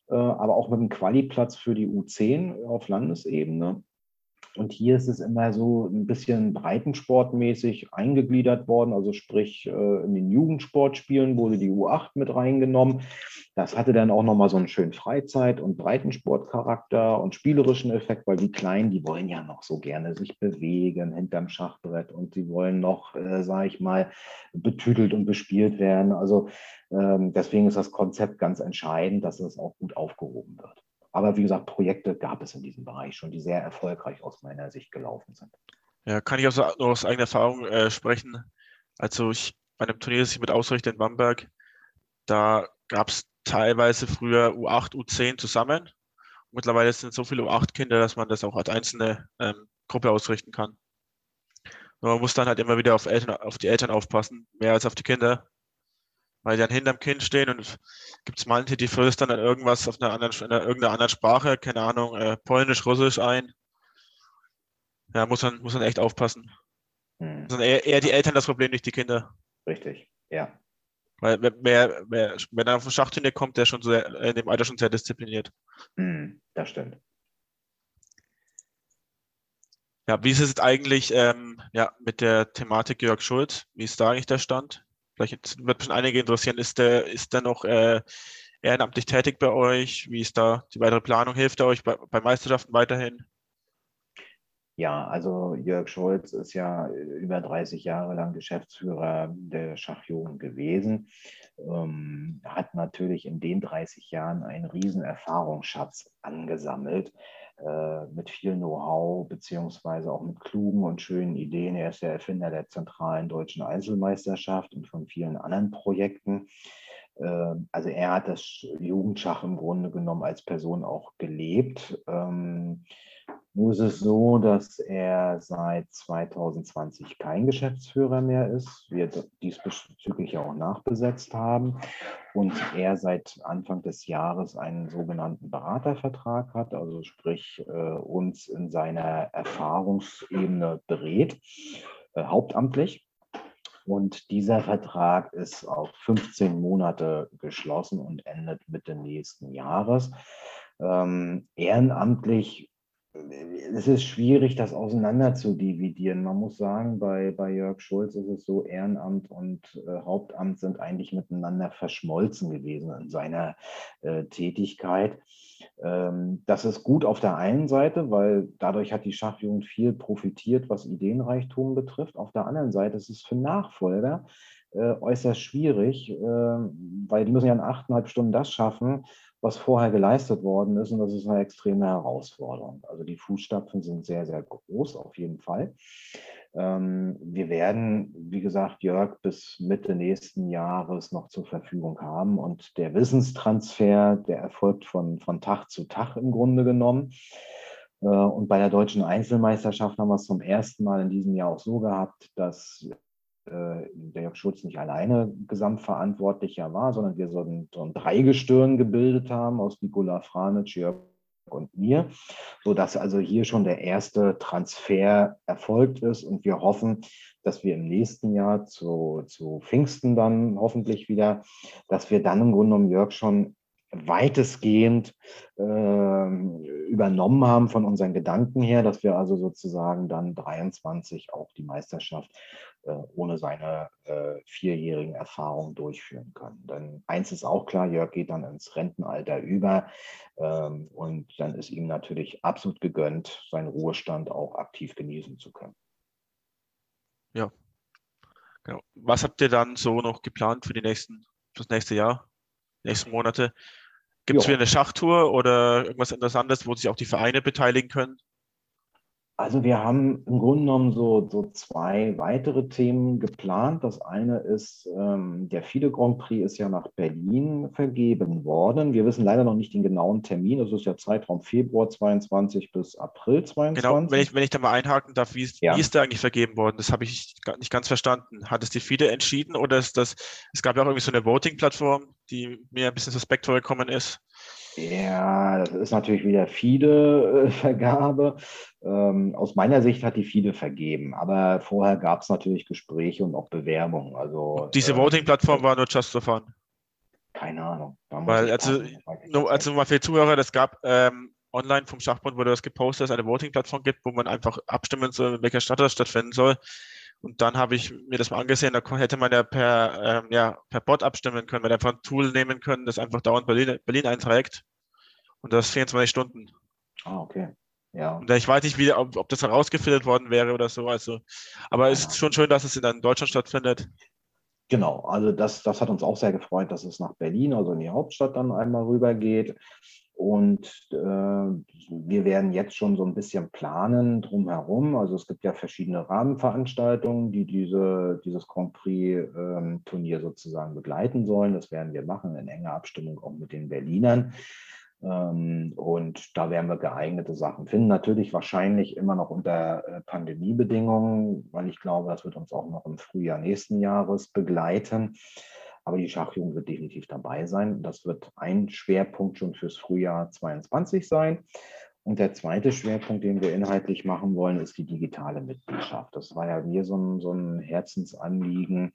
äh, aber auch mit einem Qualiplatz für die U10 auf Landesebene. Und hier ist es immer so ein bisschen breitensportmäßig eingegliedert worden. Also sprich, äh, in den Jugendsportspielen wurde die U8 mit reingenommen. Das hatte dann auch nochmal so einen schönen Freizeit- und Breitensportcharakter und spielerischen Effekt, weil die Kleinen, die wollen ja noch so gerne sich bewegen hinterm Schachbrett und sie wollen noch, äh, sage ich mal, betütelt und bespielt werden. Also ähm, deswegen ist das Konzept ganz entscheidend, dass es auch gut aufgehoben wird. Aber wie gesagt, Projekte gab es in diesem Bereich schon, die sehr erfolgreich aus meiner Sicht gelaufen sind. Ja, kann ich auch nur aus eigener Erfahrung äh, sprechen. Also ich bei einem Turnier, das ich mit ausrichte in Bamberg, da gab es teilweise früher U8, U10 zusammen. Mittlerweile sind so viele U8-Kinder, dass man das auch als einzelne ähm, Gruppe ausrichten kann. Nur man muss dann halt immer wieder auf, Eltern, auf die Eltern aufpassen, mehr als auf die Kinder weil die dann hinterm Kind stehen und gibt es manche, die flößen dann irgendwas auf einer anderen, in einer, irgendeiner anderen Sprache, keine Ahnung, äh, Polnisch, Russisch ein. Ja, muss man, muss man echt aufpassen. Hm. Das sind eher, eher die Eltern das Problem, nicht die Kinder. Richtig, ja. Weil wer, wer, wenn er auf ein Schachturnier kommt, der ist schon sehr, in dem Alter schon sehr diszipliniert. Hm, das stimmt. Ja, wie ist es eigentlich ähm, ja, mit der Thematik Jörg Schulz? Wie ist da eigentlich der Stand? Vielleicht wird schon einige interessieren, ist der, ist der noch äh, ehrenamtlich tätig bei euch? Wie ist da die weitere Planung? Hilft er euch bei, bei Meisterschaften weiterhin? Ja, also Jörg Scholz ist ja über 30 Jahre lang Geschäftsführer der Schachjugend gewesen. Ähm, hat natürlich in den 30 Jahren einen riesen Erfahrungsschatz angesammelt äh, mit viel Know-how beziehungsweise auch mit klugen und schönen Ideen. Er ist der Erfinder der zentralen deutschen Einzelmeisterschaft und von vielen anderen Projekten. Äh, also er hat das Jugendschach im Grunde genommen als Person auch gelebt. Ähm, nur ist es so, dass er seit 2020 kein Geschäftsführer mehr ist, wir diesbezüglich auch nachbesetzt haben und er seit Anfang des Jahres einen sogenannten Beratervertrag hat, also sprich äh, uns in seiner Erfahrungsebene berät, äh, hauptamtlich. Und dieser Vertrag ist auf 15 Monate geschlossen und endet Mitte nächsten Jahres. Ähm, ehrenamtlich es ist schwierig, das auseinander zu dividieren. Man muss sagen, bei, bei Jörg Schulz ist es so, Ehrenamt und äh, Hauptamt sind eigentlich miteinander verschmolzen gewesen in seiner äh, Tätigkeit. Ähm, das ist gut auf der einen Seite, weil dadurch hat die Schachjugend viel profitiert, was Ideenreichtum betrifft. Auf der anderen Seite ist es für Nachfolger äh, äußerst schwierig, äh, weil die müssen ja in achteinhalb Stunden das schaffen, was vorher geleistet worden ist. Und das ist eine extreme Herausforderung. Also die Fußstapfen sind sehr, sehr groß, auf jeden Fall. Ähm, wir werden, wie gesagt, Jörg bis Mitte nächsten Jahres noch zur Verfügung haben. Und der Wissenstransfer, der erfolgt von, von Tag zu Tag im Grunde genommen. Äh, und bei der deutschen Einzelmeisterschaft haben wir es zum ersten Mal in diesem Jahr auch so gehabt, dass der Jörg Schulz nicht alleine Gesamtverantwortlicher war, sondern wir so ein, so ein Dreigestirn gebildet haben aus Nikola Franic, Jörg und mir, sodass also hier schon der erste Transfer erfolgt ist. Und wir hoffen, dass wir im nächsten Jahr zu, zu Pfingsten dann hoffentlich wieder, dass wir dann im Grunde genommen Jörg schon weitestgehend äh, übernommen haben von unseren Gedanken her, dass wir also sozusagen dann 23 auch die Meisterschaft äh, ohne seine äh, vierjährigen Erfahrungen durchführen können. Denn eins ist auch klar, Jörg geht dann ins Rentenalter über ähm, und dann ist ihm natürlich absolut gegönnt, seinen Ruhestand auch aktiv genießen zu können. Ja, genau. Was habt ihr dann so noch geplant für die nächsten, für das nächste Jahr, nächsten Monate? Gibt es wieder eine Schachtour oder irgendwas Interessantes, wo sich auch die Vereine beteiligen können? Also wir haben im Grunde genommen so, so zwei weitere Themen geplant. Das eine ist, ähm, der FIDE Grand Prix ist ja nach Berlin vergeben worden. Wir wissen leider noch nicht den genauen Termin. Es ist ja Zeitraum Februar 22 bis April 22. Genau, wenn ich, wenn ich da mal einhaken darf, wie ist, ja. wie ist der eigentlich vergeben worden? Das habe ich nicht ganz verstanden. Hat es die FIDE entschieden oder ist das, es gab ja auch irgendwie so eine Voting-Plattform, die mir ein bisschen suspekt vorgekommen ist? Ja, das ist natürlich wieder FIDE-Vergabe. Ähm, aus meiner Sicht hat die FIDE vergeben, aber vorher gab es natürlich Gespräche und auch Bewerbungen. Also, diese äh, Voting-Plattform war nur Just for Fun. Keine Ahnung. Weil, also, nur, also mal für die Zuhörer, das gab ähm, online vom Schachbund wurde das gepostet, dass es eine Voting-Plattform gibt, wo man einfach abstimmen soll, in welcher Stadt das stattfinden soll. Und dann habe ich mir das mal angesehen, da hätte man ja per, ähm, ja, per Bot abstimmen können, man einfach ein Tool nehmen können, das einfach dauernd Berlin, Berlin einträgt. Und das 24 Stunden. Ah, okay. Ja. Und ich weiß nicht, wie, ob, ob das herausgefiltert worden wäre oder so. Also, aber es ist schon schön, dass es in Deutschland stattfindet. Genau, also das, das hat uns auch sehr gefreut, dass es nach Berlin, also in die Hauptstadt dann einmal rübergeht. Und äh, wir werden jetzt schon so ein bisschen planen drumherum. Also es gibt ja verschiedene Rahmenveranstaltungen, die diese, dieses Grand Prix-Turnier ähm, sozusagen begleiten sollen. Das werden wir machen in enger Abstimmung auch mit den Berlinern. Ähm, und da werden wir geeignete Sachen finden. Natürlich wahrscheinlich immer noch unter äh, Pandemiebedingungen, weil ich glaube, das wird uns auch noch im Frühjahr nächsten Jahres begleiten. Aber die Schachjugend wird definitiv dabei sein. Das wird ein Schwerpunkt schon fürs Frühjahr 22 sein. Und der zweite Schwerpunkt, den wir inhaltlich machen wollen, ist die digitale Mitgliedschaft. Das war ja mir so ein, so ein Herzensanliegen,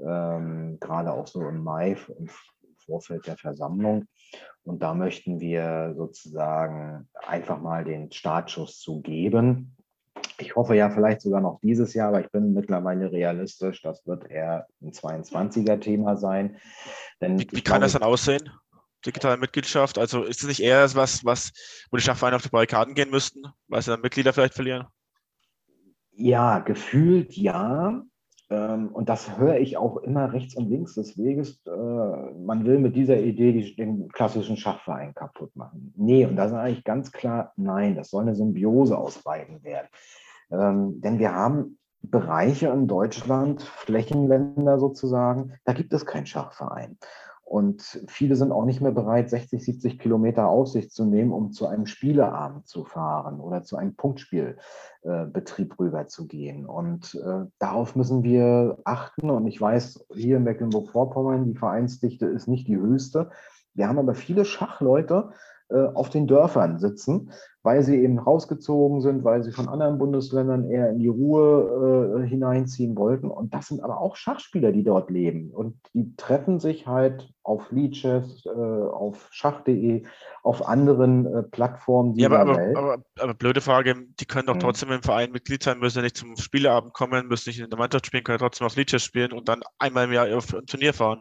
ähm, gerade auch so im Mai, im Vorfeld der Versammlung. Und da möchten wir sozusagen einfach mal den Startschuss zu geben. Ich hoffe ja vielleicht sogar noch dieses Jahr, aber ich bin mittlerweile realistisch, das wird eher ein 22er-Thema sein. Denn wie, wie kann das dann aussehen? Digitale Mitgliedschaft? Also ist es nicht eher was, was, wo die Schachvereine auf die Barrikaden gehen müssten, weil sie dann Mitglieder vielleicht verlieren? Ja, gefühlt ja. Ähm, und das höre ich auch immer rechts und links des Weges. Äh, man will mit dieser Idee den klassischen Schachverein kaputt machen. Nee, und da ist eigentlich ganz klar, nein, das soll eine Symbiose aus beiden werden. Ähm, denn wir haben Bereiche in Deutschland, Flächenländer sozusagen, da gibt es keinen Schachverein. Und viele sind auch nicht mehr bereit, 60, 70 Kilometer auf sich zu nehmen, um zu einem Spieleabend zu fahren oder zu einem Punktspielbetrieb äh, rüber zu gehen. Und äh, darauf müssen wir achten. Und ich weiß, hier in Mecklenburg-Vorpommern, die Vereinsdichte ist nicht die höchste. Wir haben aber viele Schachleute, äh, auf den Dörfern sitzen, weil sie eben rausgezogen sind, weil sie von anderen Bundesländern eher in die Ruhe äh, hineinziehen wollten. Und das sind aber auch Schachspieler, die dort leben. Und die treffen sich halt auf Leadchess, äh, auf schach.de, auf anderen äh, Plattformen ja, aber. Aber, aber, aber, blöde Frage, die können doch hm. trotzdem im Verein Mitglied sein, müssen ja nicht zum Spieleabend kommen, müssen nicht in der Mannschaft spielen, können trotzdem auf Leadchess spielen und dann einmal im Jahr auf ein Turnier fahren.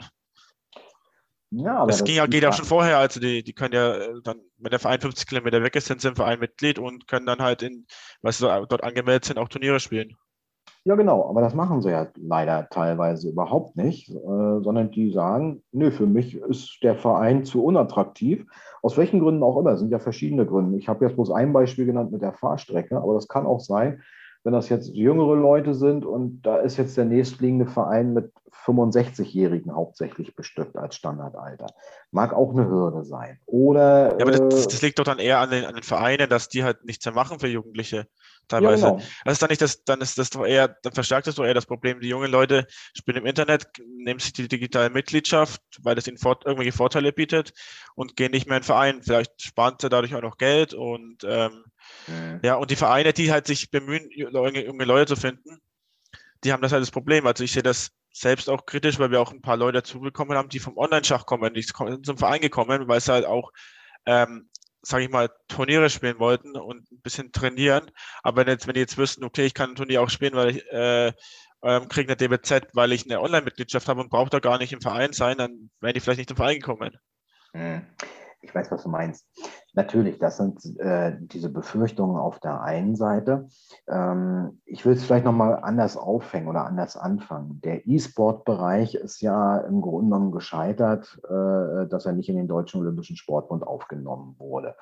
Ja, aber das, das ging ja, geht ja schon vorher. Also die, die können ja äh, dann, wenn der Verein 50 Kilometer weg ist, sind sie im Verein Mitglied und können dann halt in, was sie dort angemeldet sind, auch Turniere spielen. Ja, genau, aber das machen sie ja leider teilweise überhaupt nicht, äh, sondern die sagen, nö, für mich ist der Verein zu unattraktiv. Aus welchen Gründen auch immer, es sind ja verschiedene Gründe. Ich habe jetzt bloß ein Beispiel genannt mit der Fahrstrecke, aber das kann auch sein, wenn das jetzt jüngere Leute sind und da ist jetzt der nächstliegende Verein mit 65-Jährigen hauptsächlich bestückt als Standardalter. Mag auch eine Hürde sein. Oder. Ja, aber das, das liegt doch dann eher an den, an den, Vereinen, dass die halt nichts mehr machen für Jugendliche teilweise. Ja, genau. Das ist dann nicht das, dann ist das doch eher, dann verstärkt das doch eher das Problem. Die jungen Leute spielen im Internet, nehmen sich die digitale Mitgliedschaft, weil das ihnen fort, irgendwelche Vorteile bietet und gehen nicht mehr in den Verein. Vielleicht sparen sie dadurch auch noch Geld und ähm, Mhm. Ja, und die Vereine, die halt sich bemühen, junge Leute zu finden, die haben das halt das Problem. Also ich sehe das selbst auch kritisch, weil wir auch ein paar Leute dazugekommen haben, die vom Online-Schach kommen, die zum Verein gekommen, weil sie halt auch, ähm, sage ich mal, Turniere spielen wollten und ein bisschen trainieren. Aber wenn, jetzt, wenn die jetzt wüssten, okay, ich kann ein Turnier auch spielen, weil ich äh, ähm, kriege eine DBZ, weil ich eine Online-Mitgliedschaft habe und brauche da gar nicht im Verein sein, dann wären die vielleicht nicht zum Verein gekommen. Mhm ich weiß, was du meinst. Natürlich, das sind äh, diese Befürchtungen auf der einen Seite. Ähm, ich will es vielleicht nochmal anders aufhängen oder anders anfangen. Der E-Sport-Bereich ist ja im Grunde genommen gescheitert, äh, dass er nicht in den Deutschen Olympischen Sportbund aufgenommen wurde.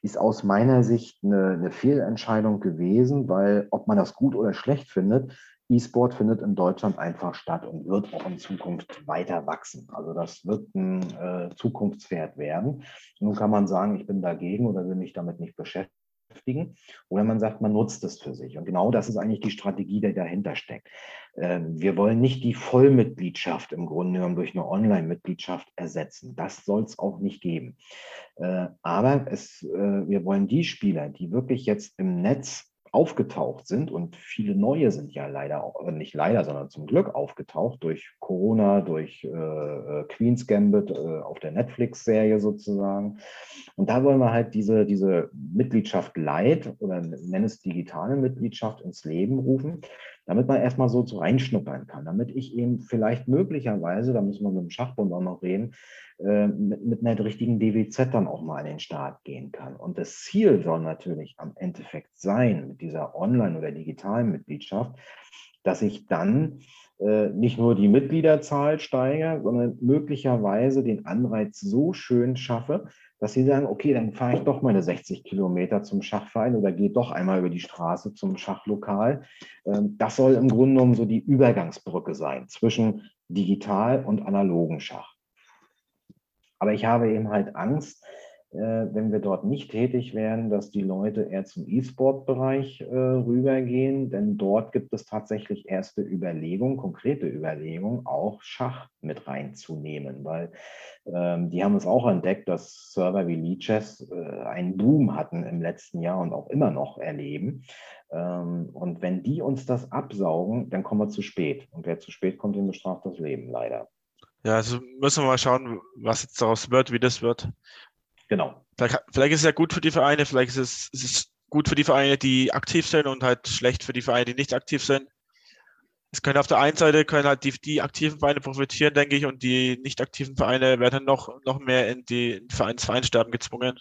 Ist aus meiner Sicht eine, eine Fehlentscheidung gewesen, weil ob man das gut oder schlecht findet, E-Sport findet in Deutschland einfach statt und wird auch in Zukunft weiter wachsen. Also das wird ein äh, Zukunftswert werden. Nun kann man sagen, ich bin dagegen oder will mich damit nicht beschäftigen. Oder man sagt, man nutzt es für sich. Und genau das ist eigentlich die Strategie, die dahinter steckt. Ähm, wir wollen nicht die Vollmitgliedschaft im Grunde genommen durch eine Online-Mitgliedschaft ersetzen. Das soll es auch nicht geben. Äh, aber es, äh, wir wollen die Spieler, die wirklich jetzt im Netz aufgetaucht sind und viele neue sind ja leider äh, nicht leider, sondern zum Glück aufgetaucht durch Corona, durch äh, äh, Queen's Gambit äh, auf der Netflix-Serie sozusagen. Und da wollen wir halt diese, diese Mitgliedschaft Light oder nenn es digitale Mitgliedschaft ins Leben rufen, damit man erstmal so, so reinschnuppern kann, damit ich eben vielleicht möglicherweise, da müssen wir mit dem Schachbund auch noch reden, äh, mit, mit einer richtigen DWZ dann auch mal an den Start gehen kann. Und das Ziel soll natürlich am Endeffekt sein, mit dieser Online- oder digitalen Mitgliedschaft, dass ich dann äh, nicht nur die Mitgliederzahl steigere, sondern möglicherweise den Anreiz so schön schaffe, dass sie sagen, okay, dann fahre ich doch meine 60 Kilometer zum Schachverein oder gehe doch einmal über die Straße zum Schachlokal. Ähm, das soll im Grunde genommen so die Übergangsbrücke sein zwischen digital und analogen Schach. Aber ich habe eben halt Angst, wenn wir dort nicht tätig werden, dass die Leute eher zum E-Sport-Bereich äh, rübergehen, denn dort gibt es tatsächlich erste Überlegungen, konkrete Überlegungen, auch Schach mit reinzunehmen, weil ähm, die haben es auch entdeckt, dass Server wie Lichess äh, einen Boom hatten im letzten Jahr und auch immer noch erleben. Ähm, und wenn die uns das absaugen, dann kommen wir zu spät. Und wer zu spät kommt, den bestraft das Leben leider. Ja, also müssen wir mal schauen, was jetzt daraus wird, wie das wird. Genau. Vielleicht, vielleicht ist es ja gut für die Vereine, vielleicht ist es, ist es gut für die Vereine, die aktiv sind und halt schlecht für die Vereine, die nicht aktiv sind. Es können auf der einen Seite können halt die, die aktiven Vereine profitieren, denke ich, und die nicht aktiven Vereine werden dann noch, noch mehr in die Vereins Vereinssterben gezwungen.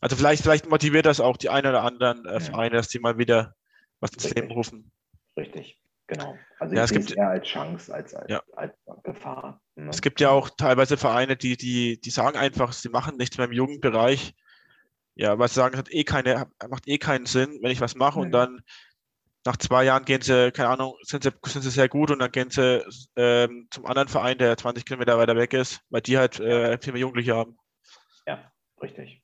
Also vielleicht, vielleicht motiviert das auch die einen oder anderen äh, Vereine, dass die mal wieder was ins Leben rufen. Richtig. Genau. Also ja, es eher als Chance als als, ja. als Gefahr. Ne? Es gibt ja auch teilweise Vereine, die, die, die sagen einfach, sie machen nichts mehr im Jugendbereich. Ja, weil sie sagen, es hat eh keine, macht eh keinen Sinn, wenn ich was mache mhm. und dann nach zwei Jahren gehen sie, keine Ahnung, sind sie, sind sie sehr gut und dann gehen sie ähm, zum anderen Verein, der 20 Kilometer weiter weg ist, weil die halt äh, viel mehr Jugendliche haben. Ja, richtig.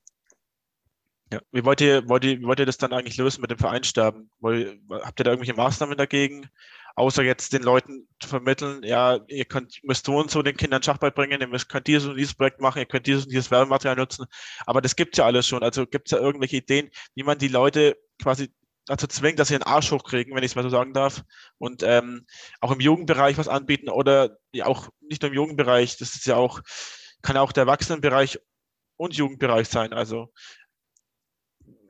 Ja. Wie wollt ihr, wollt ihr, wie wollt ihr das dann eigentlich lösen mit dem Vereinssterben? Wollt, habt ihr da irgendwelche Maßnahmen dagegen? Außer jetzt den Leuten zu vermitteln, ja, ihr könnt, müsst so und so den Kindern Schach beibringen, ihr müsst, könnt dieses und dieses Projekt machen, ihr könnt dieses und dieses Werbematerial nutzen. Aber das gibt es ja alles schon. Also gibt es ja irgendwelche Ideen, wie man die Leute quasi dazu zwingt, dass sie einen Arsch hochkriegen, wenn ich es mal so sagen darf. Und ähm, auch im Jugendbereich was anbieten oder ja auch nicht nur im Jugendbereich, das ist ja auch, kann auch der Erwachsenenbereich und Jugendbereich sein. Also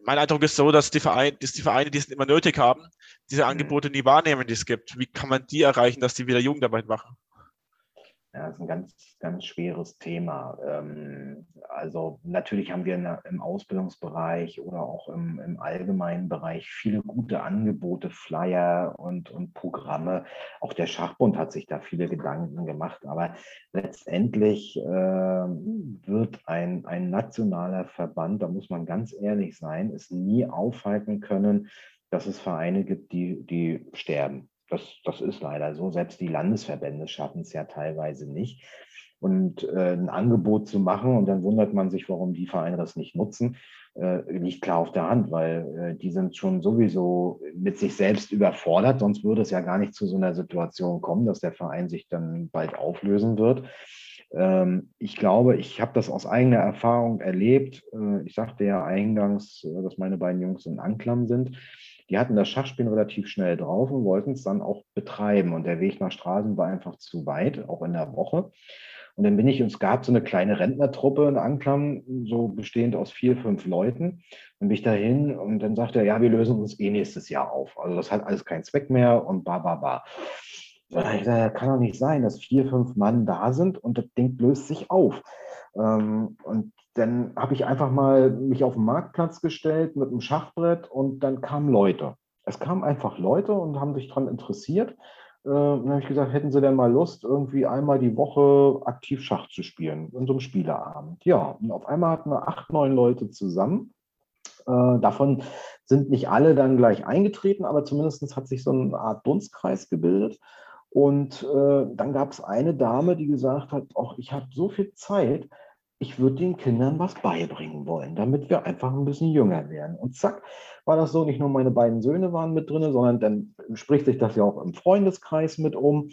mein Eindruck ist so, dass die Vereine, dass die Vereine, die es immer nötig haben, diese mhm. Angebote nie wahrnehmen, die es gibt. Wie kann man die erreichen, dass die wieder Jugendarbeit machen? Ja, das ist ein ganz, ganz schweres Thema. Ähm, also natürlich haben wir im Ausbildungsbereich oder auch im, im allgemeinen Bereich viele gute Angebote, Flyer und, und Programme. Auch der Schachbund hat sich da viele Gedanken gemacht. Aber letztendlich äh, wird ein, ein nationaler Verband, da muss man ganz ehrlich sein, es nie aufhalten können, dass es Vereine gibt, die, die sterben. Das, das ist leider so. Selbst die Landesverbände schaffen es ja teilweise nicht. Und äh, ein Angebot zu machen und dann wundert man sich, warum die Vereine das nicht nutzen, äh, liegt klar auf der Hand, weil äh, die sind schon sowieso mit sich selbst überfordert. Sonst würde es ja gar nicht zu so einer Situation kommen, dass der Verein sich dann bald auflösen wird ähm, ich glaube, ich habe das aus eigener Erfahrung erlebt. Äh, ich sagte ja eingangs, äh, dass meine beiden Jungs in Anklam sind. Die hatten das Schachspielen relativ schnell drauf und wollten es dann auch betreiben. Und der Weg nach Straßen war einfach zu weit, auch in der Woche. Und dann bin ich, und es gab so eine kleine Rentnertruppe in Anklam, so bestehend aus vier, fünf Leuten. Dann bin ich dahin und dann sagte er, ja, wir lösen uns eh nächstes Jahr auf. Also das hat alles keinen Zweck mehr und ba, ba, ba. Das kann doch nicht sein, dass vier, fünf Mann da sind und das Ding löst sich auf. Ähm, und dann habe ich einfach mal mich auf den Marktplatz gestellt mit einem Schachbrett und dann kamen Leute. Es kamen einfach Leute und haben sich daran interessiert. Äh, dann habe ich gesagt, hätten Sie denn mal Lust, irgendwie einmal die Woche aktiv Schach zu spielen, in so einem Spieleabend? Ja, und auf einmal hatten wir acht, neun Leute zusammen. Äh, davon sind nicht alle dann gleich eingetreten, aber zumindest hat sich so eine Art Dunstkreis gebildet. Und äh, dann gab es eine Dame, die gesagt hat, ich habe so viel Zeit, ich würde den Kindern was beibringen wollen, damit wir einfach ein bisschen jünger werden. Und zack, war das so, nicht nur meine beiden Söhne waren mit drin, sondern dann spricht sich das ja auch im Freundeskreis mit um.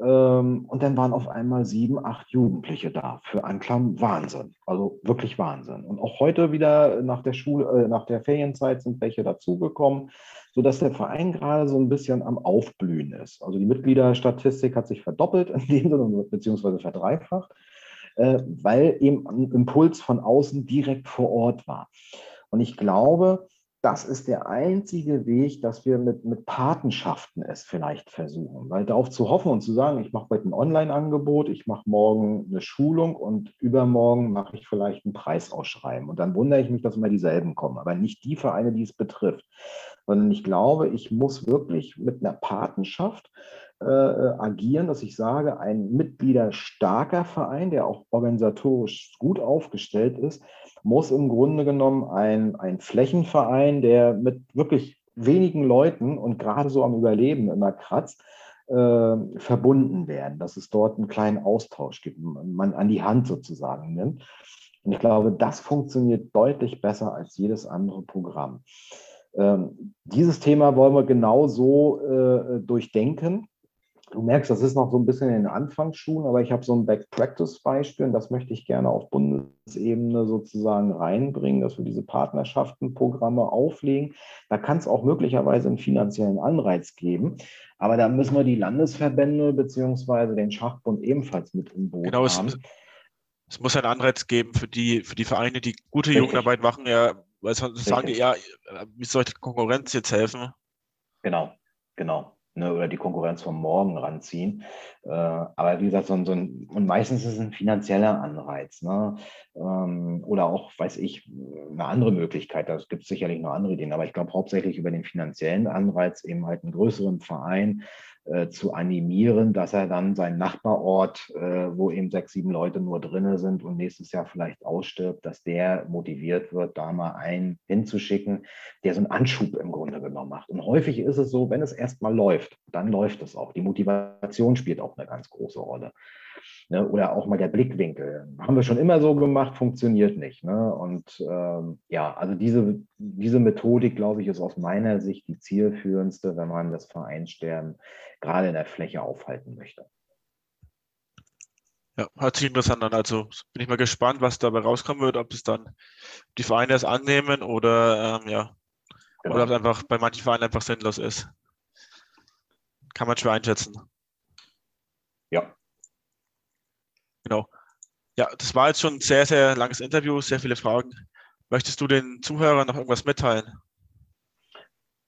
Ähm, und dann waren auf einmal sieben, acht Jugendliche da für Anklam Wahnsinn. Also wirklich Wahnsinn. Und auch heute wieder nach der Schule, äh, nach der Ferienzeit sind welche dazugekommen, sodass der Verein gerade so ein bisschen am Aufblühen ist. Also die Mitgliederstatistik hat sich verdoppelt in dem Sinne, beziehungsweise verdreifacht. Äh, weil eben ein Impuls von außen direkt vor Ort war. Und ich glaube, das ist der einzige Weg, dass wir mit, mit Patenschaften es vielleicht versuchen. Weil darauf zu hoffen und zu sagen, ich mache heute ein Online-Angebot, ich mache morgen eine Schulung und übermorgen mache ich vielleicht einen Preisausschreiben. Und dann wundere ich mich, dass immer dieselben kommen, aber nicht die Vereine, die es betrifft. Sondern ich glaube, ich muss wirklich mit einer Patenschaft äh, agieren, dass ich sage, ein mitgliederstarker Verein, der auch organisatorisch gut aufgestellt ist, muss im Grunde genommen ein, ein Flächenverein, der mit wirklich wenigen Leuten und gerade so am Überleben immer kratzt, äh, verbunden werden, dass es dort einen kleinen Austausch gibt, man an die Hand sozusagen nimmt. Und ich glaube, das funktioniert deutlich besser als jedes andere Programm. Ähm, dieses Thema wollen wir genau so äh, durchdenken Du merkst, das ist noch so ein bisschen in den Anfangsschuhen, aber ich habe so ein Back-Practice-Beispiel und das möchte ich gerne auf Bundesebene sozusagen reinbringen, dass wir diese Partnerschaftenprogramme auflegen. Da kann es auch möglicherweise einen finanziellen Anreiz geben, aber da müssen wir die Landesverbände beziehungsweise den Schachbund ebenfalls mit im Boot genau, haben. Es, es muss einen Anreiz geben für die, für die Vereine, die gute Richtig. Jugendarbeit machen, ja, weil sie sagen, ja, wie soll die Konkurrenz jetzt helfen? Genau, genau ne, oder die Konkurrenz vom Morgen ranziehen. Äh, aber wie gesagt, so ein, so ein, und meistens ist es ein finanzieller Anreiz. Ne? Ähm, oder auch, weiß ich, eine andere Möglichkeit. Da gibt es sicherlich noch andere Ideen. Aber ich glaube hauptsächlich über den finanziellen Anreiz eben halt einen größeren Verein äh, zu animieren, dass er dann seinen Nachbarort, äh, wo eben sechs, sieben Leute nur drin sind und nächstes Jahr vielleicht ausstirbt, dass der motiviert wird, da mal einen hinzuschicken, der so einen Anschub im Grunde genommen macht. Und häufig ist es so, wenn es erstmal läuft, dann läuft es auch. Die Motivation spielt auch eine ganz große Rolle. Ne? Oder auch mal der Blickwinkel. Haben wir schon immer so gemacht, funktioniert nicht. Ne? Und ähm, ja, also diese, diese Methodik, glaube ich, ist aus meiner Sicht die zielführendste, wenn man das Vereinsterben gerade in der Fläche aufhalten möchte. Ja, hört sich interessant an. Also bin ich mal gespannt, was dabei rauskommen wird, ob es dann die Vereine es annehmen oder ähm, ja, genau. oder ob es einfach bei manchen Vereinen einfach sinnlos ist. Kann man schwer einschätzen. Ja. Genau. Ja, das war jetzt schon ein sehr, sehr langes Interview, sehr viele Fragen. Möchtest du den Zuhörern noch irgendwas mitteilen?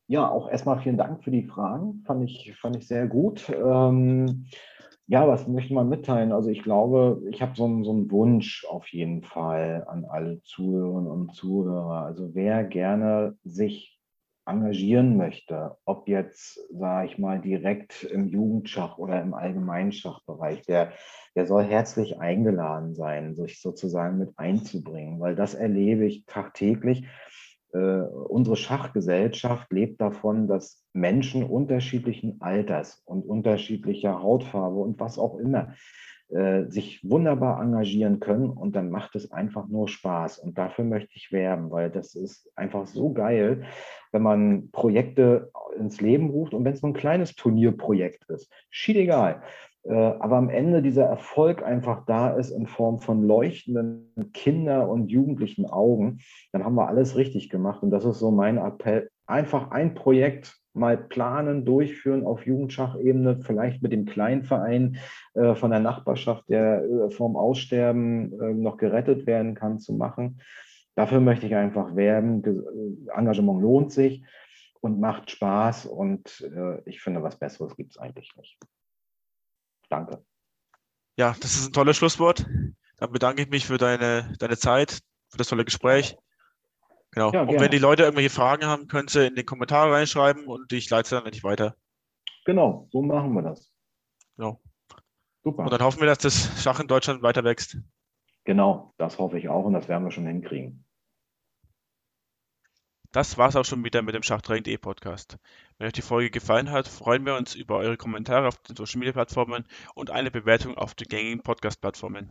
Ja, auch erstmal vielen Dank für die Fragen. Fand ich, fand ich sehr gut. Ähm, ja, was möchte man mitteilen? Also ich glaube, ich habe so, so einen Wunsch auf jeden Fall an alle Zuhörerinnen und Zuhörer. Also wer gerne sich engagieren möchte, ob jetzt, sage ich mal, direkt im Jugendschach oder im Allgemeinschachbereich, der, der soll herzlich eingeladen sein, sich sozusagen mit einzubringen, weil das erlebe ich tagtäglich. Äh, unsere Schachgesellschaft lebt davon, dass Menschen unterschiedlichen Alters und unterschiedlicher Hautfarbe und was auch immer äh, sich wunderbar engagieren können und dann macht es einfach nur Spaß. Und dafür möchte ich werben, weil das ist einfach so geil, wenn man Projekte ins Leben ruft und wenn es nur ein kleines Turnierprojekt ist. Schied egal. Äh, aber am Ende dieser Erfolg einfach da ist in Form von leuchtenden Kinder- und jugendlichen Augen, dann haben wir alles richtig gemacht. Und das ist so mein Appell. Einfach ein Projekt mal planen, durchführen auf Jugendschachebene, vielleicht mit dem Kleinverein äh, von der Nachbarschaft, der äh, vom Aussterben äh, noch gerettet werden kann, zu machen. Dafür möchte ich einfach werben. Äh, Engagement lohnt sich und macht Spaß und äh, ich finde, was Besseres gibt es eigentlich nicht. Danke. Ja, das ist ein tolles Schlusswort. Dann bedanke ich mich für deine, deine Zeit, für das tolle Gespräch. Genau. Ja, und wenn die Leute irgendwelche Fragen haben, können sie in die Kommentare reinschreiben und ich leite sie dann nicht weiter. Genau, so machen wir das. Genau. Super. Und dann hoffen wir, dass das Schach in Deutschland weiter wächst. Genau, das hoffe ich auch und das werden wir schon hinkriegen. Das war es auch schon wieder mit dem Schachtraining.de Podcast. Wenn euch die Folge gefallen hat, freuen wir uns über eure Kommentare auf den Social Media Plattformen und eine Bewertung auf den gängigen Podcast Plattformen.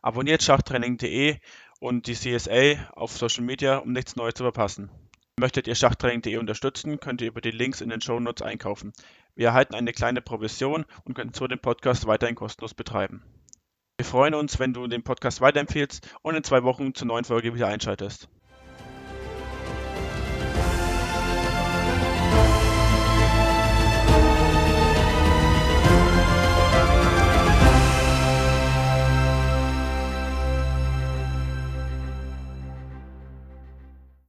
Abonniert Schachtraining.de und die CSA auf Social Media, um nichts Neues zu verpassen. Möchtet ihr Schachtraining.de unterstützen, könnt ihr über die Links in den Show Notes einkaufen. Wir erhalten eine kleine Provision und können so den Podcast weiterhin kostenlos betreiben. Wir freuen uns, wenn du den Podcast weiterempfehlst und in zwei Wochen zur neuen Folge wieder einschaltest.